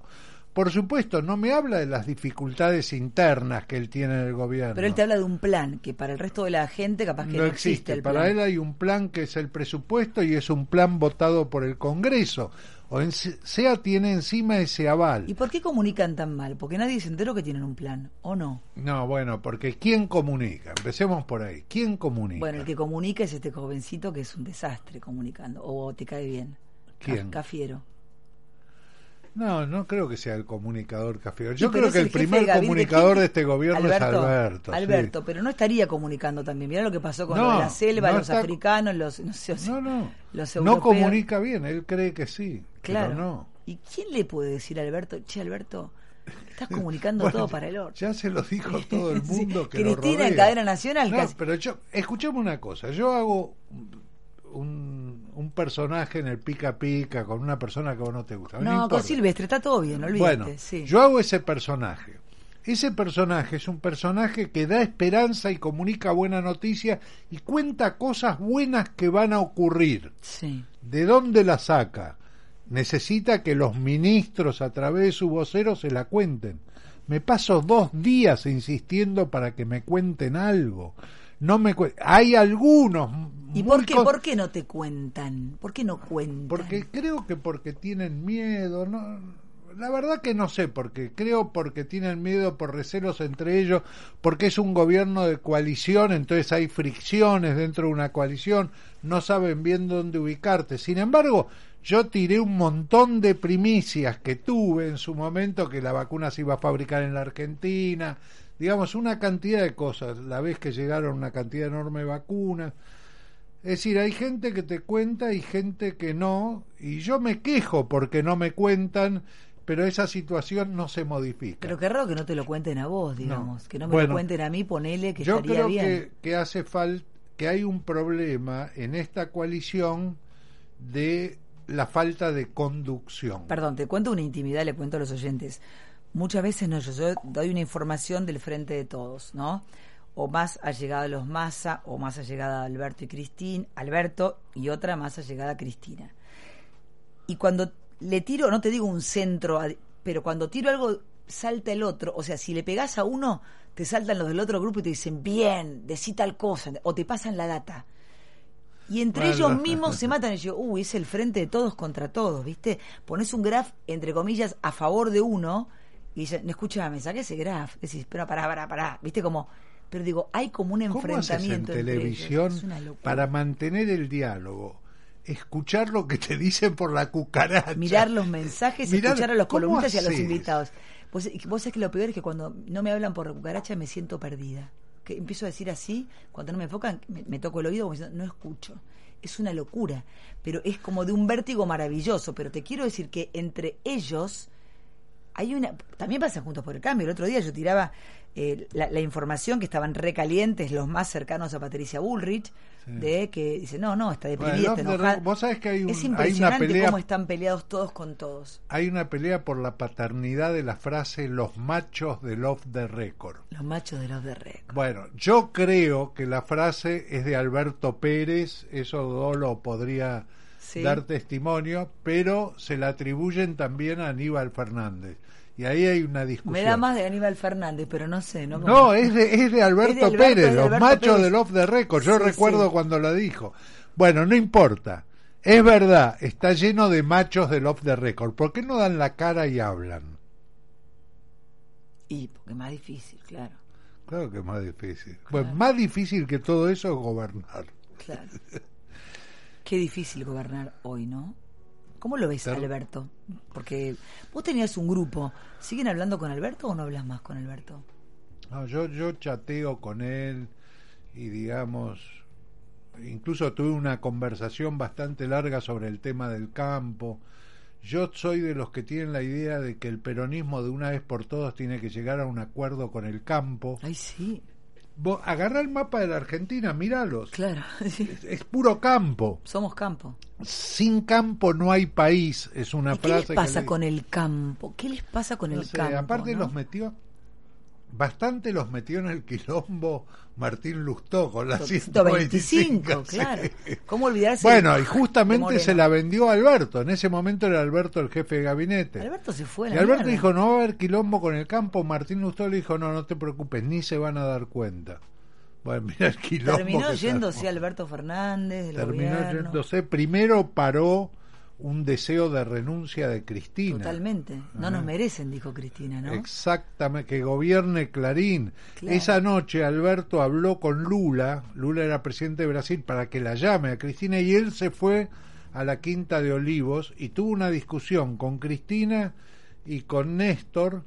Por supuesto, no me habla de las dificultades internas que él tiene en el gobierno. Pero él te habla de un plan que para el resto de la gente capaz que no, no existe. el Para plan. él hay un plan que es el presupuesto y es un plan votado por el Congreso. O en, sea tiene encima ese aval. ¿Y por qué comunican tan mal? Porque nadie se enteró que tienen un plan, ¿o no? No, bueno, porque ¿quién comunica? Empecemos por ahí. ¿Quién comunica? Bueno, el que comunica es este jovencito que es un desastre comunicando. O te cae bien. ¿Quién? Cafiero. No, no creo que sea el comunicador café. Yo Sí, creo que el, primer comunicador de este gobierno es Alberto. sí. Alberto, pero no estaría comunicando también. Mirá lo que pasó con No, lo de la selva, no los está- africanos, los no sé, No, no. los No europeos. comunica bien, él cree que sí. Claro. Pero no. ¿Y quién le puede decir a Alberto, che, Alberto, estás comunicando Bueno, todo para el orto? Ya se lo dijo todo el Sí. mundo que Cristina en cadena nacional No, casi. pero yo, escuchame una cosa, yo hago un, un personaje en el pica pica con una persona que vos no te gusta. No, con importa. Silvestre está todo bien, olvídate. Bueno, sí. yo hago ese personaje. Ese personaje es un personaje que da esperanza y comunica buena noticia y cuenta cosas buenas que van a ocurrir. Sí. ¿De dónde la saca? Necesita que los ministros a través de su vocero se la cuenten. Me paso dos días insistiendo para que me cuenten algo. No me Hay algunos. ¿Y por qué, por qué no te cuentan? ¿Por qué no cuentan? Porque creo que porque tienen miedo. No, la verdad que no sé porque creo porque tienen miedo por recelos entre ellos, porque es un gobierno de coalición, entonces hay fricciones dentro de una coalición, no saben bien dónde ubicarte. Sin embargo, yo tiré un montón de primicias que tuve en su momento, que la vacuna se iba a fabricar en la Argentina, digamos, una cantidad de cosas, la vez que llegaron una cantidad enorme de vacunas. Es decir, hay gente que te cuenta y gente que no, y yo me quejo porque no me cuentan, pero esa situación no se modifica. Pero qué raro que no te lo cuenten a vos, digamos. Que no me Bueno, lo cuenten a mí, ponele que yo estaría creo bien. que, que hace falta, que hay un problema en esta coalición de la falta de conducción. Perdón, te cuento una intimidad, le cuento a los oyentes. Muchas veces no, yo, yo doy una información del frente de todos, ¿no? O más allegada a los Massa, o más allegada a Alberto y Cristina, Alberto, y otra más allegada a Cristina. Y cuando le tiro, no te digo un centro, pero cuando tiro algo, salta el otro. O sea, si le pegás a uno, te saltan los del otro grupo y te dicen, bien, decí tal cosa, o te pasan la data. Y entre Bueno. ellos mismos se matan y yo, uy, es el frente de todos contra todos, ¿viste? Pones un graph, entre comillas, a favor de uno y dicen, no escúchame, saqué ese graph. Decís, pero pará, pará, pará, ¿viste? Como, pero digo, hay como un ¿Cómo en enfrentamiento entre ellos. televisión Es una locura. para mantener el diálogo? Escuchar lo que te dicen por la cucaracha. mirar los mensajes, Mirar- escuchar a los ¿cómo columnistas y a los invitados. Vos, vos sabés que lo peor es que cuando no me hablan por cucaracha me siento perdida. Que empiezo a decir así, cuando no me enfocan, me, me toco el oído como diciendo, no escucho. Es una locura, pero es como de un vértigo maravilloso. Pero te quiero decir que entre ellos hay una. También pasa juntos por el cambio. El otro día yo tiraba eh, la, la información que estaban recalientes los más cercanos a Patricia Bullrich, de que dice, no, no, está Bueno, deprimida, el está off the enojada. record- vos sabés que hay un- es hay una impresionante pelea- cómo están peleados todos con todos. Hay una pelea por la paternidad de la frase los machos del off the record. Los machos de los de récord. Bueno, yo creo que la frase es de Alberto Pérez, eso Dolo podría Sí. dar testimonio, pero se la atribuyen también a Aníbal Fernández. Y ahí hay una discusión. Me da más de Aníbal Fernández, pero no sé, ¿no? No, es de, es de Alberto, Es de Alberto, Pérez, los machos Pérez. del off the record. Yo Sí, recuerdo sí. cuando lo dijo. Bueno, no importa. Es verdad, está lleno de machos del off the record. ¿Por qué no dan la cara y hablan? Y porque es más difícil, claro. Claro que es más difícil. Pues más difícil que todo eso es gobernar. Claro. Qué difícil gobernar hoy, ¿no? ¿Cómo lo ves, Alberto? Porque vos tenías un grupo. ¿Siguen hablando con Alberto o no hablas más con Alberto? No, yo, yo chateo con él y digamos, incluso tuve una conversación bastante larga sobre el tema del campo. Yo soy de los que tienen la idea de que el peronismo de una vez por todas tiene que llegar a un acuerdo con el campo. Ay, sí, Vos agarrá el mapa de la Argentina, míralos. claro. sí. Es, es puro campo. Somos campo. Sin campo no hay país, es una ¿Y qué frase les que pasa con el campo? ¿Qué les pasa con No el sé, campo? aparte no? los metió bastante los metió en el quilombo Martín Lustó con la 125, 125, sí. claro. ¿Cómo olvidarse? Bueno, y justamente se la vendió a Alberto. En ese momento era Alberto el jefe de gabinete. Alberto se fue a y Alberto mierda. dijo, no va a haber quilombo con el campo. Martín Lustó le dijo, no, no te preocupes, ni se van a dar cuenta. Bueno, mira el quilombo. Terminó yéndose. Alberto Fernández del Terminó gobierno. yéndose. Primero paró un deseo de renuncia de Cristina. Totalmente. No Ah. nos merecen, dijo Cristina, ¿no? Exactamente, que gobierne Clarín. Claro. Esa noche Alberto habló con Lula, Lula era presidente de Brasil, para que la llame a Cristina y él se fue a la Quinta de Olivos y tuvo una discusión con Cristina y con Néstor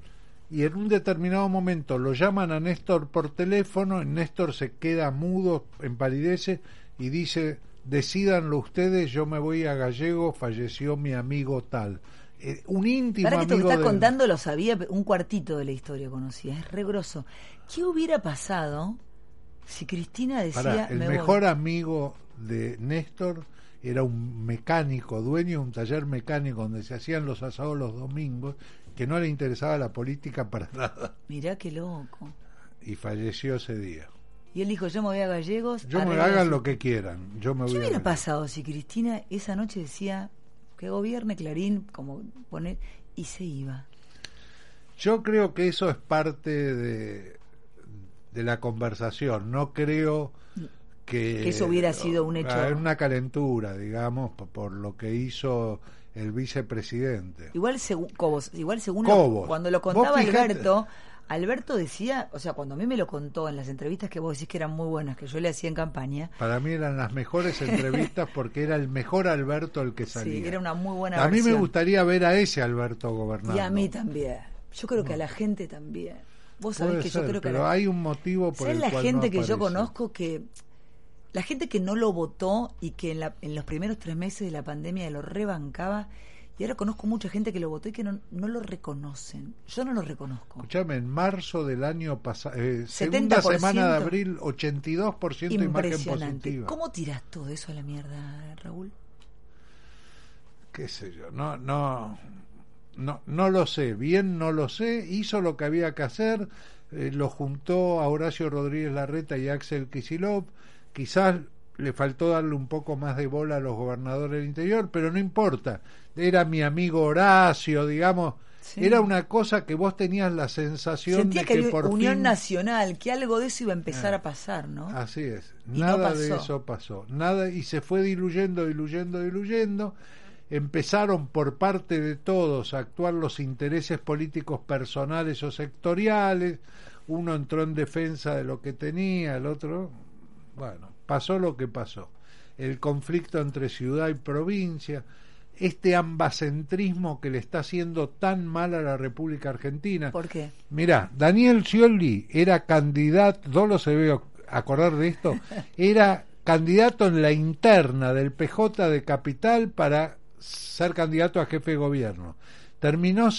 y en un determinado momento lo llaman a Néstor por teléfono, Néstor se queda mudo, empalidece y dice, decídanlo ustedes, yo me voy a Gallego, falleció mi amigo tal. Eh, un íntimo Para que esto que amigo estás de- contando lo sabía, un cuartito de la historia conocía, es re grosso. ¿Qué hubiera pasado si Cristina decía Pará, el "Me voy"? mejor amigo de Néstor era un mecánico, dueño de un taller mecánico donde se hacían los asados los domingos, que no le interesaba la política para nada Mirá qué loco. y falleció ese día. Y él dijo, yo me voy a Gallegos. Yo me hagan así". lo que quieran, yo me ¿Qué voy a hubiera pasado si Cristina esa noche decía que gobierne Clarín, como poner, y se iba? Yo creo que eso es parte de, de la conversación. No creo que, Que eso hubiera sido un hecho. Una calentura, digamos, por, por lo que hizo el vicepresidente. Igual según Cobos, igual según lo- Cobos. cuando lo contaba Alberto, Alberto decía, o sea, cuando a mí me lo contó en las entrevistas que vos decís que eran muy buenas, que yo le hacía en campaña, Para mí eran las mejores entrevistas porque era el mejor Alberto el que salía. sí, era una muy buena a mí me gustaría ver a ese Alberto gobernando. Y a mí también. Yo creo que a la gente también. Vos sabés Puede que ser, yo creo que pero la- hay un motivo por ¿Sabes el la cual gente no que yo conozco que la gente que no lo votó y que en, la- en los primeros tres meses de la pandemia lo rebancaba y ahora conozco mucha gente que lo votó y que no, no lo reconocen. Yo no lo reconozco. Escuchame, en marzo del año pasado, eh, segunda 70%. semana de abril, 82% imagen positiva. ¿Cómo tiras todo eso a la mierda, Raúl? qué sé yo, no, no, no, no lo sé, bien no lo sé, hizo lo que había que hacer, eh, lo juntó a Horacio Rodríguez Larreta y Axel Kisilov, quizás le faltó darle un poco más de bola a los gobernadores del interior, pero no importa, era mi amigo Horacio, digamos, Sí. era una cosa que vos tenías la sensación Sentía de que que, por unión fin... nacional, que algo de eso iba a empezar Ah. a pasar, ¿no? Así es, Y no nada de eso pasó, nada y se fue diluyendo, diluyendo, diluyendo. Empezaron por parte de todos a actuar los intereses políticos personales o sectoriales. Uno entró en defensa de lo que tenía, el otro, bueno, pasó lo que pasó. El conflicto entre ciudad y provincia, este ambacentrismo que le está haciendo tan mal a la República Argentina. ¿Por qué? Mirá, Daniel Scioli era candidato, Dolo se debe acordar de esto, era candidato en la interna del PJ de Capital para ser candidato a jefe de gobierno. Terminó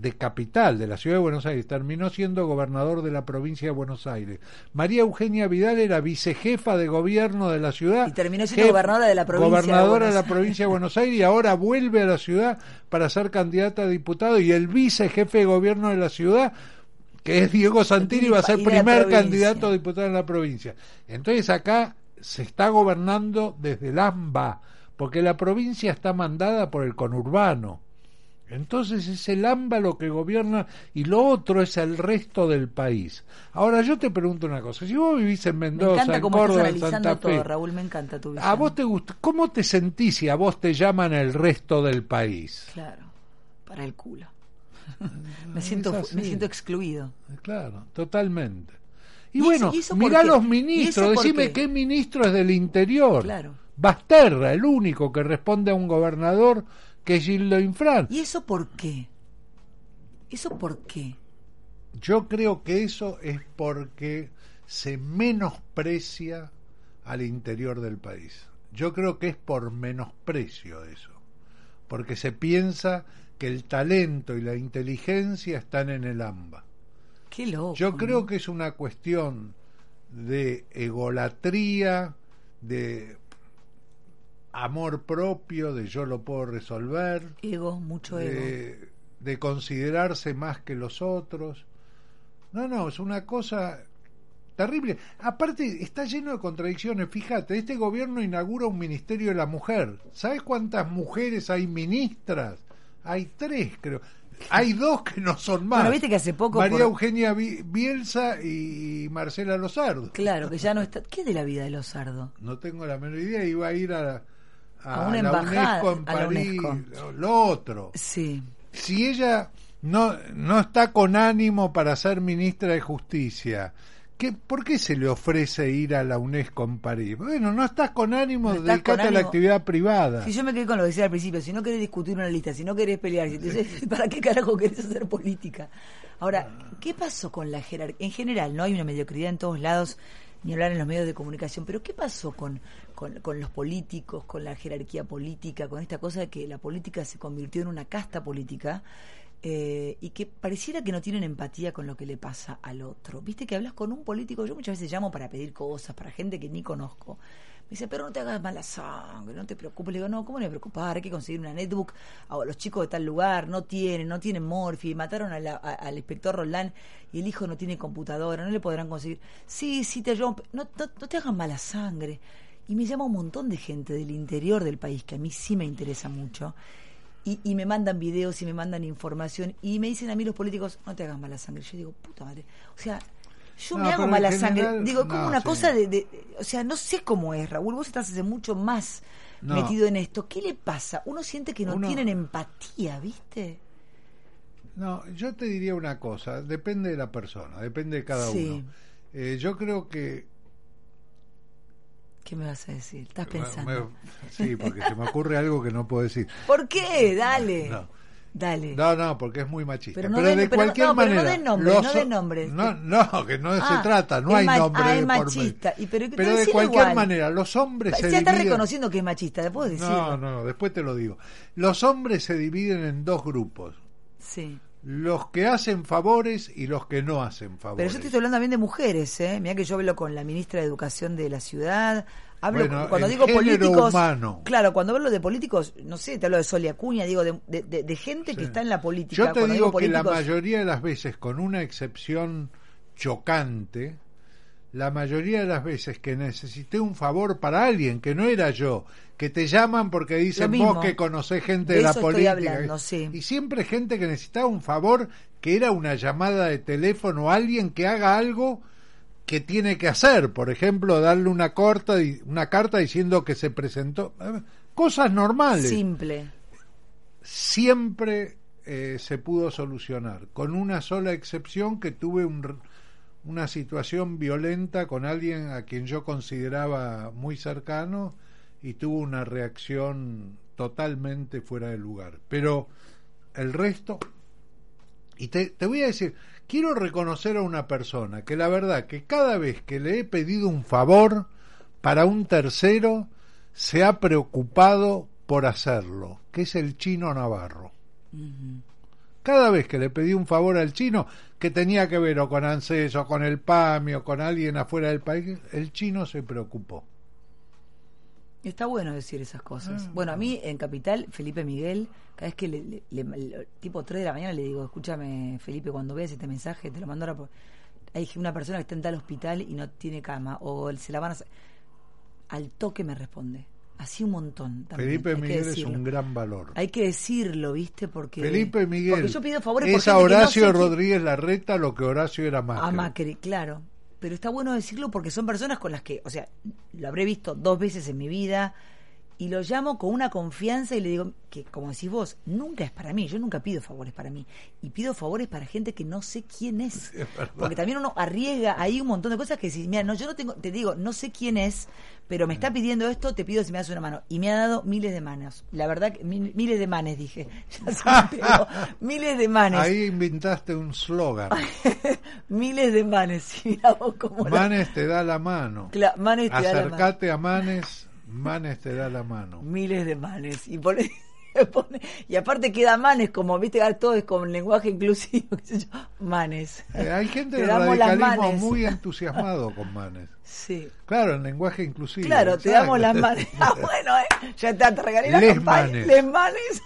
de Capital, de la ciudad de Buenos Aires, terminó siendo gobernador de la provincia de Buenos Aires. María Eugenia Vidal era vicejefa de gobierno de la ciudad. Y terminó siendo jef- gobernadora de la provincia de Gobernadora de Buenos la provincia de Buenos Aires y ahora vuelve a la ciudad para ser candidata a diputado y el vicejefe de gobierno de la ciudad que es Diego Santini va a ser primer candidato a diputado en la provincia. Entonces acá se está gobernando desde el AMBA, porque la provincia está mandada por el conurbano. Entonces es el AMBA lo que gobierna y lo otro es el resto del país. Ahora yo te pregunto una cosa, si vos vivís en Me Mendoza, encanta en Córdoba, en Santa Fe, todo, Raúl, me encanta tu visión. ¿a vos te gusta, cómo te sentís si a vos te llaman el resto del país? Claro, para el culo. me, siento, me siento excluido. Claro, totalmente. Y, ¿Y bueno, eso- y mirá qué? los ¿Y ministros, decime qué? qué ministro es del interior. Claro. Basterra, el único que responde a un gobernador que Gildo Infran. ¿Y eso por qué? ¿Eso por qué? Yo creo que eso es porque se menosprecia al interior del país. Yo creo que es por menosprecio eso, porque se piensa que el talento y la inteligencia están en el AMBA. Qué loco. Yo creo ¿no? que es una cuestión de egolatría, de amor propio, de yo lo puedo resolver, Ego, mucho ego. de, de considerarse más que los otros. No, no, es una cosa terrible. Aparte, está lleno de contradicciones. Fíjate, este gobierno inaugura un ministerio de la mujer. ¿Sabes cuántas mujeres hay ministras? Hay tres, creo. Hay dos que no son más. Bueno, viste que hace poco María por- Eugenia Bielsa y Marcela Lozardo. Claro, que ya no está. ¿Qué de la vida de los sardos? No tengo la menor idea. Iba a ir a, A una la embajada, UNESCO en a la París. UNESCO. Lo, otro. Sí. Si ella no, no está con ánimo para ser ministra de Justicia, ¿qué, ¿por qué se le ofrece ir a la UNESCO en París? Bueno, no estás con ánimo, No a la actividad privada. Si yo me quedé con lo que decía al principio, si no querés discutir una lista, si no querés pelear, si te- ¿para qué carajo querés hacer política? Ahora, ¿qué pasó con la jerarquía? En general, no hay una mediocridad en todos lados, ni hablar en los medios de comunicación, pero ¿qué pasó con, con, los políticos, con la jerarquía política, con esta cosa de que la política se convirtió en una casta política? eh, y que pareciera que no tienen empatía con lo que le pasa al otro. Viste que hablas con un político, yo muchas veces llamo para pedir cosas, para gente que ni conozco. Me dice, pero no te hagas mala sangre, no te preocupes. Le digo, no, ¿cómo no me preocupar? Hay que conseguir una netbook. a los chicos de tal lugar no tienen, no tienen morfi. Mataron a la- al inspector Roldán y el hijo no tiene computadora, no le podrán conseguir. Sí, sí, te ayudo. No, no, no te hagas mala sangre. Y me llama un montón de gente del interior del país, que a mí sí me interesa mucho. Y, y me mandan videos y me mandan información y me dicen a mí los políticos, no te hagas mala sangre. Yo digo, puta madre. O sea, yo No, me hago mala general, sangre. Digo, como no, una sí. cosa de, de- O sea, no sé cómo es, Raúl. Vos estás hace mucho más No. metido en esto. ¿Qué le pasa? Uno siente que no Uno- tienen empatía, ¿viste? No, yo te diría una cosa, depende de la persona, depende de cada Sí. uno. Eh, yo creo que... ¿Qué me vas a decir? Estás pensando. me- sí, porque se me ocurre algo que no puedo decir. ¿Por qué? Dale. No. Dale. No, no, porque es muy machista. Pero Pero, no den- de pero no- cualquier no, pero no manera. den nombres, los no nombres. No, no, que no Ah, se trata, no hay ma- nombre ah, es de machista. Y pero- pero de cualquier igual. manera, los hombres se ya está dividen. reconociendo que es machista, ¿le puedo decir? No, no, después te lo digo. Los hombres se dividen en dos grupos: Sí. Los que hacen favores y los que no hacen favores. Pero yo te estoy hablando también de mujeres, ¿eh? Mira que yo hablo con la ministra de Educación de la ciudad. Hablo Bueno, cuando digo políticos. humano. Claro, cuando hablo de políticos, no sé, te hablo de Solia Acuña, digo de, de- de- de gente que está en la política. Yo te digo que la mayoría de las veces, con una excepción chocante, la mayoría de las veces que necesité un favor para alguien que no era yo, que te llaman porque dicen vos que conocés gente De de, la política. hablando, sí. Y siempre gente que necesitaba un favor que era una llamada de teléfono, alguien que haga algo que tiene que hacer, por ejemplo, darle una corta una carta diciendo que se presentó, eh, cosas normales Simple. siempre eh, se pudo solucionar, con una sola excepción que tuve un una situación violenta con alguien a quien yo consideraba muy cercano y tuvo una reacción totalmente fuera de lugar. Pero el resto, y te, te voy a decir, quiero reconocer a una persona que la verdad que cada vez que le he pedido un favor para un tercero, se ha preocupado por hacerlo, que es el chino Navarro. Cada vez que le pedí un favor al chino, que tenía que ver o con ANSES o con el PAMI o con alguien afuera del país, el chino se preocupó. Está bueno decir esas cosas. Ah, bueno, a mí en Capital, Felipe Miguel, cada vez que le, le- le- le- tipo 3 de la mañana le digo, escúchame Felipe, cuando veas este mensaje, te lo mando ahora. por- Hay una persona que está en tal hospital y no tiene cama, o se la van a... Al toque me responde. Así un montón. También, Felipe Miguel es un gran valor. Hay que decirlo, ¿viste? Porque... Felipe Miguel Porque yo pido favores es a no Horacio quién- Rodríguez Larreta lo que Horacio era Macri. A Macri, claro. Pero está bueno decirlo porque son personas con las que, o sea, lo habré visto dos veces en mi vida y lo llamo con una confianza y le digo que, como decís vos, nunca es para mí. Yo nunca pido favores para mí. Y pido favores para gente que no sé quién es. Porque también uno arriesga ahí un montón de cosas que si, mira, no, yo no tengo, te digo, no sé quién es, pero me Mm. está pidiendo esto, te pido si me das una mano. Y me ha dado miles de manos. La verdad, que mil- miles de manes, dije. Pegó. miles de manes. Ahí inventaste un slogan. Miles de manes. Y mira vos cómo la- Manes te da la mano. Cla- Manes te da la mano. Acércate a Manes, Manes te da la mano. Miles de manes. Y, pone- pone- y aparte queda manes, como viste, todo es con lenguaje inclusivo. Manes. Eh, hay gente Te del damos las radicalismo muy entusiasmado con Manes. Sí. Claro, en lenguaje inclusivo. Claro, te damos las manes. Ah, bueno, eh, ya te, regalé la Les manes. Les manes.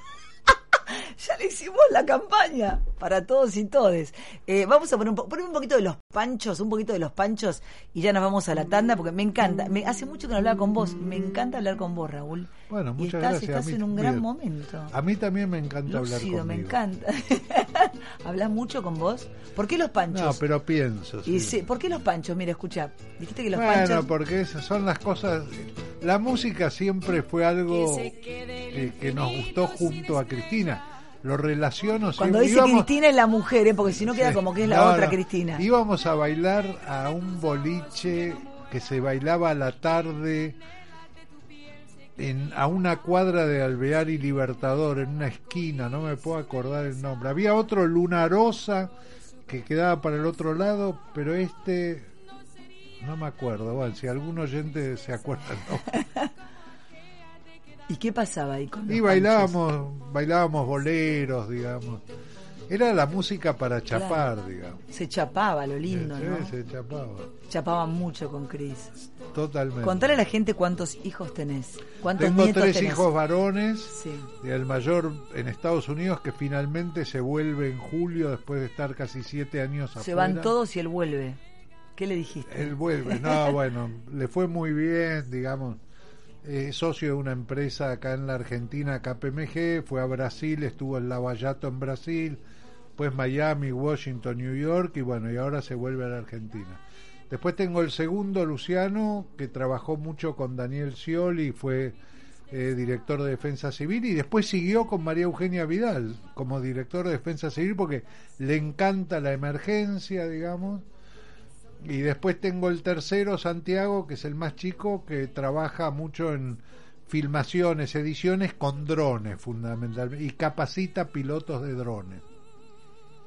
Ya le hicimos la campaña para todos y todes. Eh, vamos a poner un, po- poner un poquito de los panchos, un poquito de los panchos y ya nos vamos a la tanda porque me encanta. Me, hace mucho que no hablaba con vos. Me encanta hablar con vos, Raúl. Bueno, y muchas estás, gracias. estás a mí en un gran momento. A mí también me encanta hablar Lúcido, conmigo. me encanta. ¿Hablas mucho con vos? ¿Por qué los panchos? No, pero pienso. Y sí. sí, ¿Por qué los panchos? Mira, escucha. Dijiste que los bueno, panchos. porque esas son las cosas. La música siempre fue algo que, que nos gustó junto a Cristina. Lo relaciono Cuando dice Íbamos- Cristina es la mujer, ¿eh? porque si no queda Sí. como que es la No, otra no. Cristina. Íbamos a bailar a un boliche que se bailaba a la tarde en, a una cuadra de Alvear y Libertador, en una esquina, no me puedo acordar el nombre. Había otro Lunarosa que quedaba para el otro lado, pero este no me acuerdo. Bueno, si algún oyente se acuerda, no. ¿Y qué pasaba ahí con los Y bailábamos, bailábamos boleros, digamos. Era la música para chapar, digamos. panchos? Se chapaba, lo lindo, Sí, ¿no? se chapaba. Chapaban mucho con Cris. Totalmente. Contale a la gente cuántos hijos tenés. ¿Cuántos Tengo nietos tres tenés? hijos varones. Sí. Y el mayor en Estados Unidos que finalmente se vuelve en julio después de estar casi siete años afuera. Se van todos y él vuelve. ¿Qué le dijiste? Él vuelve. No, bueno, le fue muy bien, digamos. Es socio de una empresa acá en la Argentina, KPMG. Fue a Brasil, estuvo en Lavallato en Brasil. Pues Miami, Washington, New York. Y bueno, y ahora se vuelve a la Argentina. Después tengo el segundo, Luciano, que trabajó mucho con Daniel Scioli, fue eh, director de Defensa Civil y después siguió con María Eugenia Vidal como director de Defensa Civil porque le encanta la emergencia, digamos. Y después tengo el tercero, Santiago, que es el más chico, que trabaja mucho en filmaciones, ediciones con drones fundamentalmente y capacita pilotos de drones.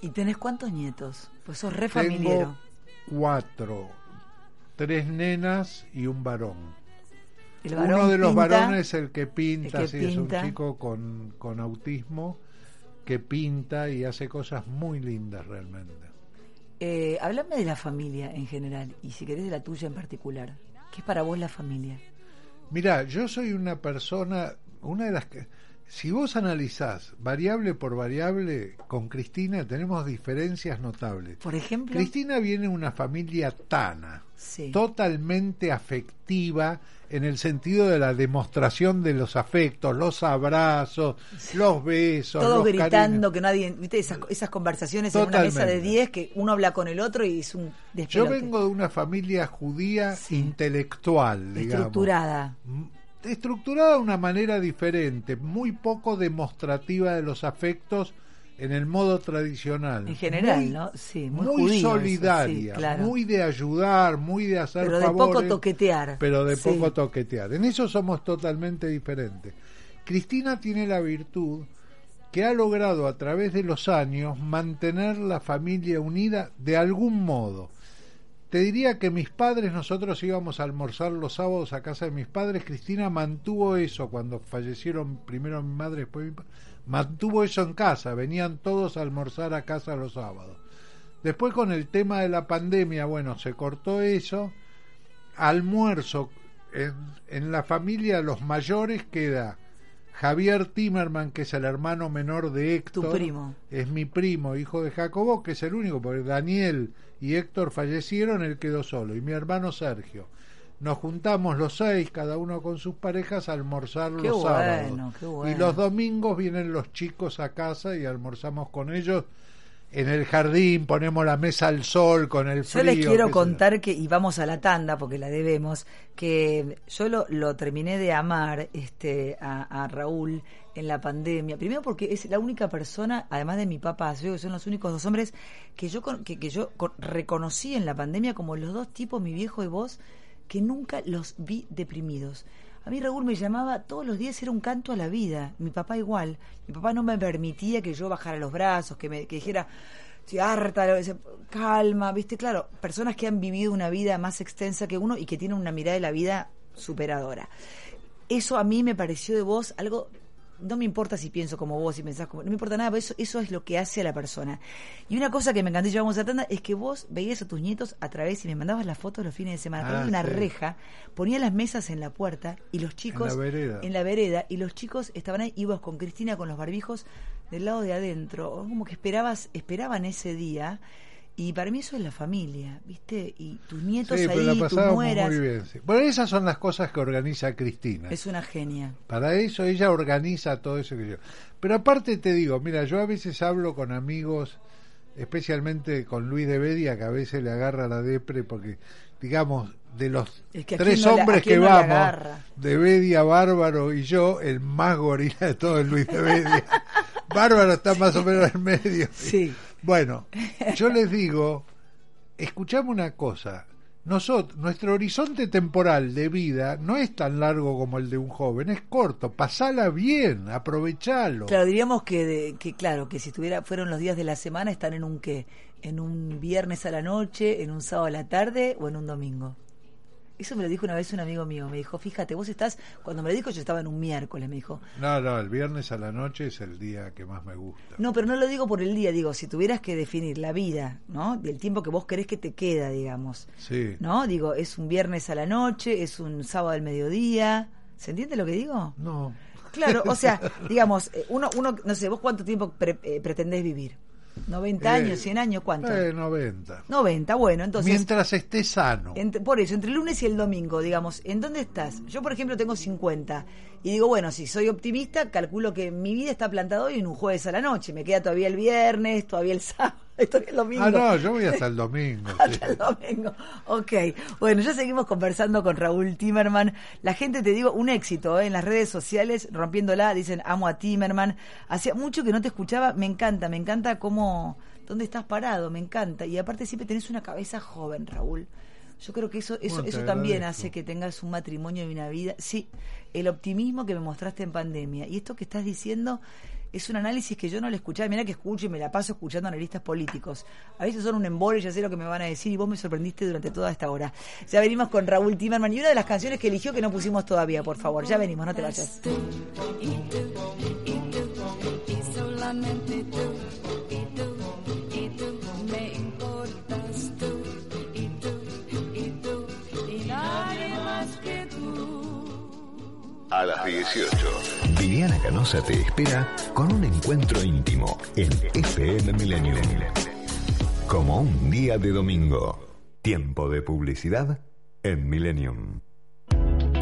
¿Y tenés cuántos nietos? Pues sos re Tengo familiero. cuatro, tres nenas y un varón. El varón Uno de los pinta, varones, el que pinta, el que sí, es un chico con, con autismo que pinta y hace cosas muy lindas realmente. Eh, háblame de la familia en general y si querés de la tuya en particular. ¿Qué es para vos la familia? Mira, yo soy una persona, una de las que, si vos analizás variable por variable, con Cristina tenemos diferencias notables. Por ejemplo, Cristina viene de una familia tana, Sí. totalmente afectiva en el sentido de la demostración de los afectos, los abrazos, los besos, todos los gritando cariños. que nadie, viste esas, esas conversaciones en una mesa de Totalmente. 10 que uno habla con el otro y es un Yo despelote. vengo de una familia judía Sí. intelectual, digamos. estructurada. Mm, estructurada de una manera diferente, muy poco demostrativa de los afectos en el modo tradicional. En general, Muy- ¿no? Sí, muy, Muy, judío solidaria, sí, claro. muy de ayudar, muy de hacer Pero de favores, poco toquetear. pero de Sí. poco toquetear. En eso somos totalmente diferentes. Cristina tiene la virtud que ha logrado a través de los años mantener la familia unida de algún modo. Te diría que mis padres, nosotros íbamos a almorzar los sábados a casa de mis padres. Cristina mantuvo eso cuando fallecieron primero mi madre, después mi padre. Mantuvo eso en casa, venían todos a almorzar a casa los sábados. Después con el tema de la pandemia, bueno, se cortó eso. Almuerzo en, en la familia, los mayores queda Javier Timerman, que es el hermano menor de Héctor. Tu primo. Es mi primo, hijo de Jacobo, que es el único, porque Daniel y Héctor fallecieron, él quedó solo. Y mi hermano Sergio. Nos juntamos los seis, cada uno con sus parejas, a almorzar Qué los sábados. qué bueno. Y los domingos vienen los chicos a casa y almorzamos con ellos en el jardín, ponemos la mesa al sol con el Yo frío. les qué sé quiero yo. contar que, y vamos a la tanda porque la debemos, que yo lo, lo terminé de amar este, a, a Raúl en la pandemia. Primero porque es la única persona, además de mi papá, yo que son los únicos dos hombres que yo, que, que yo con- reconocí en la pandemia como los dos tipos, mi viejo y vos, que nunca los vi deprimidos. A mí Raúl me llamaba todos los días, era un canto a la vida. Mi papá igual. Mi papá no me permitía que yo bajara los brazos, que me dijera, estoy harta, calma, viste, claro, personas que han vivido una vida más extensa que uno y que tienen una mirada de la vida superadora. Eso a mí me pareció de vos algo, no me importa si pienso como vos, si pensás como, no me importa nada, pero eso, eso es lo que hace a la persona. Y una cosa que me encantó, y ya vamos a tanda, es que vos veías a tus nietos a través y me mandabas las fotos los fines de semana, Ah, ponía una sí. reja, ponía las mesas en la puerta y los chicos En la vereda. en la vereda y los chicos estaban ahí, ibas con Cristina con los barbijos del lado de adentro, como que esperabas, esperaban ese día. Y para mí eso es la familia, ¿viste? Y tus nietos Sí, pero ahí, la tus pasábamos nueras. muy bien. sí. Bueno, esas son las cosas que organiza Cristina. Es una genia. Para eso ella organiza todo eso que yo. Pero aparte te digo, mira, yo a veces hablo con amigos, especialmente con Luis de Bedia, que a veces le agarra la depre porque, digamos, de los Es que a tres no hombres que no vamos, de Bedia, Bárbaro y yo, el más gorila de todo es Luis de Bedia. Bárbara está más o menos en medio. Sí. Bueno, yo les digo, escuchame una cosa. Nosotros, nuestro horizonte temporal de vida no es tan largo como el de un joven, es corto. Pasala bien, aprovechalo. Claro, diríamos que, de- que claro, que si estuviera, fueron los días de la semana, están en un qué, en un viernes a la noche, en un sábado a la tarde o en un domingo. Eso me lo dijo una vez un amigo mío, me dijo, fíjate, vos estás, cuando me lo dijo yo estaba en un miércoles, me dijo, No, no, el viernes a la noche es el día que más me gusta. no, pero no lo digo por el día, digo, si tuvieras que definir la vida, ¿no? Del tiempo que vos querés que te queda, digamos, Sí. ¿no? Digo, es un viernes a la noche, es un sábado al mediodía, ¿se entiende lo que digo? No. Claro, o sea, digamos, eh, uno, uno no sé, vos cuánto tiempo pre- eh, pretendés vivir, 90 Eh, años, 100 años, ¿cuánto? Eh, 90. 90, bueno, entonces... Mientras esté sano. Por eso, entre el lunes y el domingo, digamos, ¿en dónde estás? Yo, por ejemplo, tengo 50 y digo, bueno, si soy optimista, calculo que mi vida está plantada hoy en un jueves a la noche. Me queda todavía el viernes, todavía el sábado, todavía el domingo. Ah, no, yo voy hasta el domingo. Hasta el domingo. Ok. Bueno, ya seguimos conversando con Raúl Timerman. La gente, te digo, un éxito ¿eh? en las redes sociales, rompiéndola, dicen amo a Timerman. Hacía mucho que no te escuchaba, me encanta, me encanta cómo, dónde estás parado, me encanta. Y aparte siempre tenés una cabeza joven, Raúl. Yo creo que eso, eso, Bueno, eso también hace que tengas un matrimonio y una vida. Sí, el optimismo que me mostraste en pandemia. Y esto que estás diciendo es un análisis que yo no le escuchaba. Mira que escucho y me la paso escuchando analistas políticos. A veces son un embole, ya sé lo que me van a decir y vos me sorprendiste durante toda esta hora. Ya venimos con Raúl Timerman y una de las canciones que eligió que no pusimos todavía, por favor. Ya venimos, no te vayas. A las 18. Viviana Canosa te espera con un encuentro íntimo en FM Millennium. Como un día de domingo. Tiempo de publicidad en Millennium.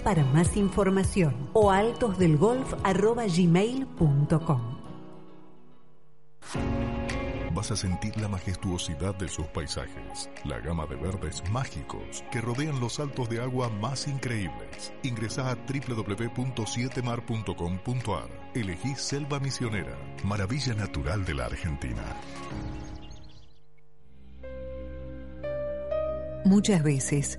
para más información o altosdelgolf@gmail.com. Vas a sentir la majestuosidad de sus paisajes, la gama de verdes mágicos que rodean los saltos de agua más increíbles. Ingresa a www.sietemar.com.ar. Elegí Selva Misionera, maravilla natural de la Argentina. Muchas veces,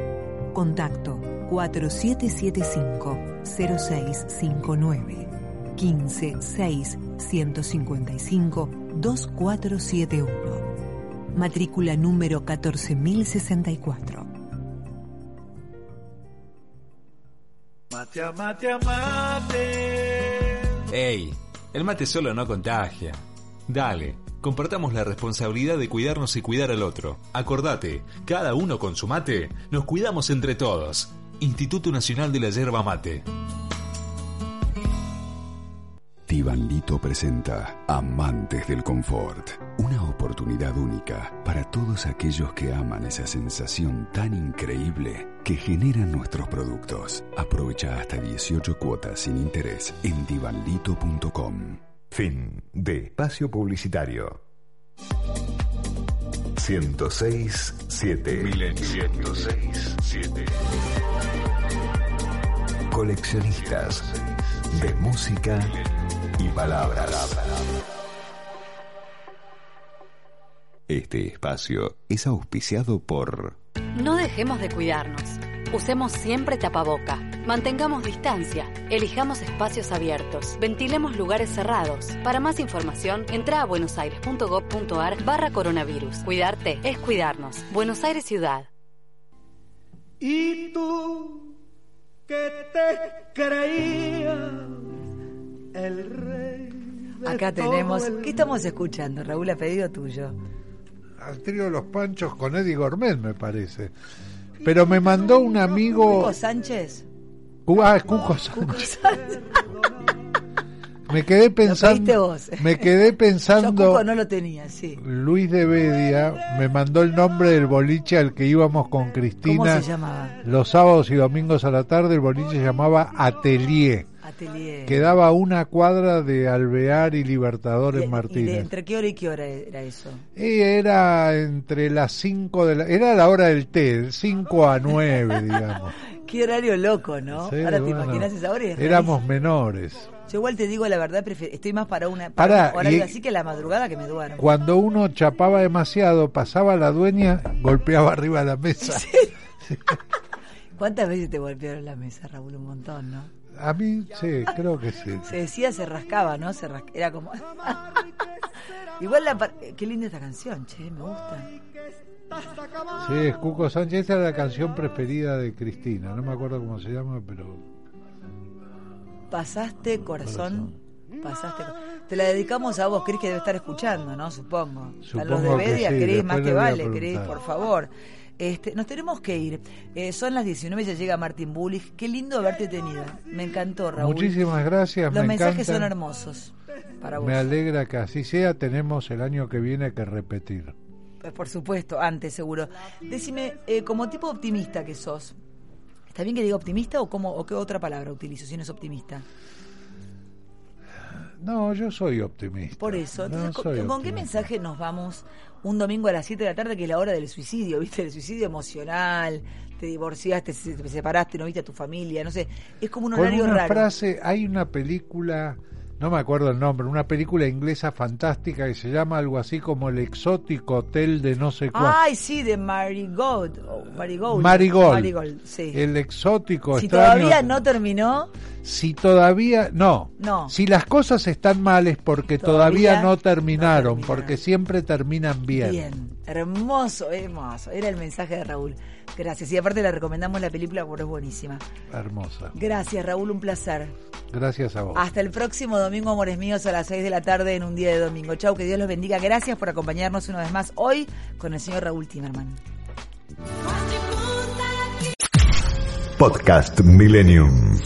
Contacto 4775-0659 15 6 155 2471. Matrícula número 14064. Mate mate mate. Ey, el mate solo no contagia. Dale, compartamos la responsabilidad de cuidarnos y cuidar al otro. Acordate, cada uno con su mate, nos cuidamos entre todos. Instituto Nacional de la Yerba Mate. Tibanlito presenta Amantes del Confort, una oportunidad única para todos aquellos que aman esa sensación tan increíble que generan nuestros productos. Aprovecha hasta 18 cuotas sin interés en tibanlito.com. Fin de espacio publicitario. 106 7 106 7 Coleccionistas de música y palabras. Este espacio es auspiciado por No dejemos de cuidarnos. Usemos siempre tapaboca. Mantengamos distancia, elijamos espacios abiertos, ventilemos lugares cerrados. Para más información, entra a buenosaires.gov.ar barra coronavirus. Cuidarte es cuidarnos. Buenos Aires Ciudad. Y tú que te creías el rey. de Acá todo tenemos. el ¿Qué estamos escuchando, Raúl? A pedido tuyo. Al trío de los Panchos con Eddie Gourmet, me parece. Pero me mandó un amigo. Hugo Sánchez. Ah, es Cuco Sánchez. Me quedé pensando. vos. Me quedé Yo pensando. Cuco no lo tenía, sí. Luis de Bedia me mandó el nombre del boliche al que íbamos con ¿Cómo Cristina se llamaba? los sábados y domingos a la tarde. El boliche se llamaba Atelier. Atelier. Quedaba a una cuadra de Alvear y Libertador ¿Y- y en de Martínez. ¿Entre qué hora y qué hora era eso? Y era entre las 5 de la... Era la hora del té, 5 a 9, digamos. Qué horario loco, ¿no? Sí, Ahora te imaginas esa hora y Éramos menores. Yo igual te digo la verdad, prefiero- estoy más para una para Pará, un horario y- así que la madrugada que me duermo. Cuando uno chapaba demasiado, pasaba la dueña, golpeaba arriba de la mesa. ¿Cuántas veces te golpearon la mesa, Raúl? Un montón, ¿no? A mí, sí, creo que sí. Se decía, se rascaba, ¿no? Se ras- Era como... Igual la... par- Qué linda esta canción, che, me gusta. Sí, es Cuco Sánchez. Esa era la canción preferida de Cristina. No me acuerdo cómo se llama, pero... Pasaste, corazón. Pasaste. co- Te la dedicamos a vos, Cris, que debe estar escuchando, ¿no? Supongo. Están los de Supongo Bedia, sí, Cris, más que a vale, Cris, por favor. Este, nos tenemos que ir. Eh, son las 19, ya llega Martín Bullich. Qué lindo haberte tenido. Me encantó, Raúl. Muchísimas gracias, Los me mensajes encantan. son hermosos para vos. Me alegra que así sea. Tenemos el año que viene que repetir. Eh, Por supuesto, antes seguro. Decime, eh, como tipo optimista que sos, ¿está bien que diga optimista o, cómo, o qué otra palabra utilizo si no es optimista? No, yo soy optimista. Por eso, No, entonces, ¿con, qué mensaje nos vamos un domingo a las 7 de la tarde, que es la hora del suicidio, ¿viste? El suicidio emocional, te divorciaste, se- te separaste, no viste a tu familia, no sé, es como un Con horario una raro. frase, hay una película, no me acuerdo el nombre, una película inglesa fantástica que se llama algo así como El exótico hotel de no sé cuál. Ay, sí, de Marigold. Marigold. Marigold. Marigold, sí. El exótico si extraño. todavía no terminó, Si todavía no. No. Si las cosas están mal es porque todavía, Todavía no, terminaron, no terminaron. porque siempre terminan bien. bien. Hermoso, hermoso. Era el mensaje de Raúl. Gracias. Y aparte le recomendamos la película porque es buenísima. Hermosa. Gracias, Raúl, un placer. Gracias a vos. Hasta el próximo domingo, amores míos, a las 6 de la tarde en un día de domingo. Chau, que Dios los bendiga. Gracias por acompañarnos una vez más hoy con el señor Raúl Timerman. Podcast Millennium.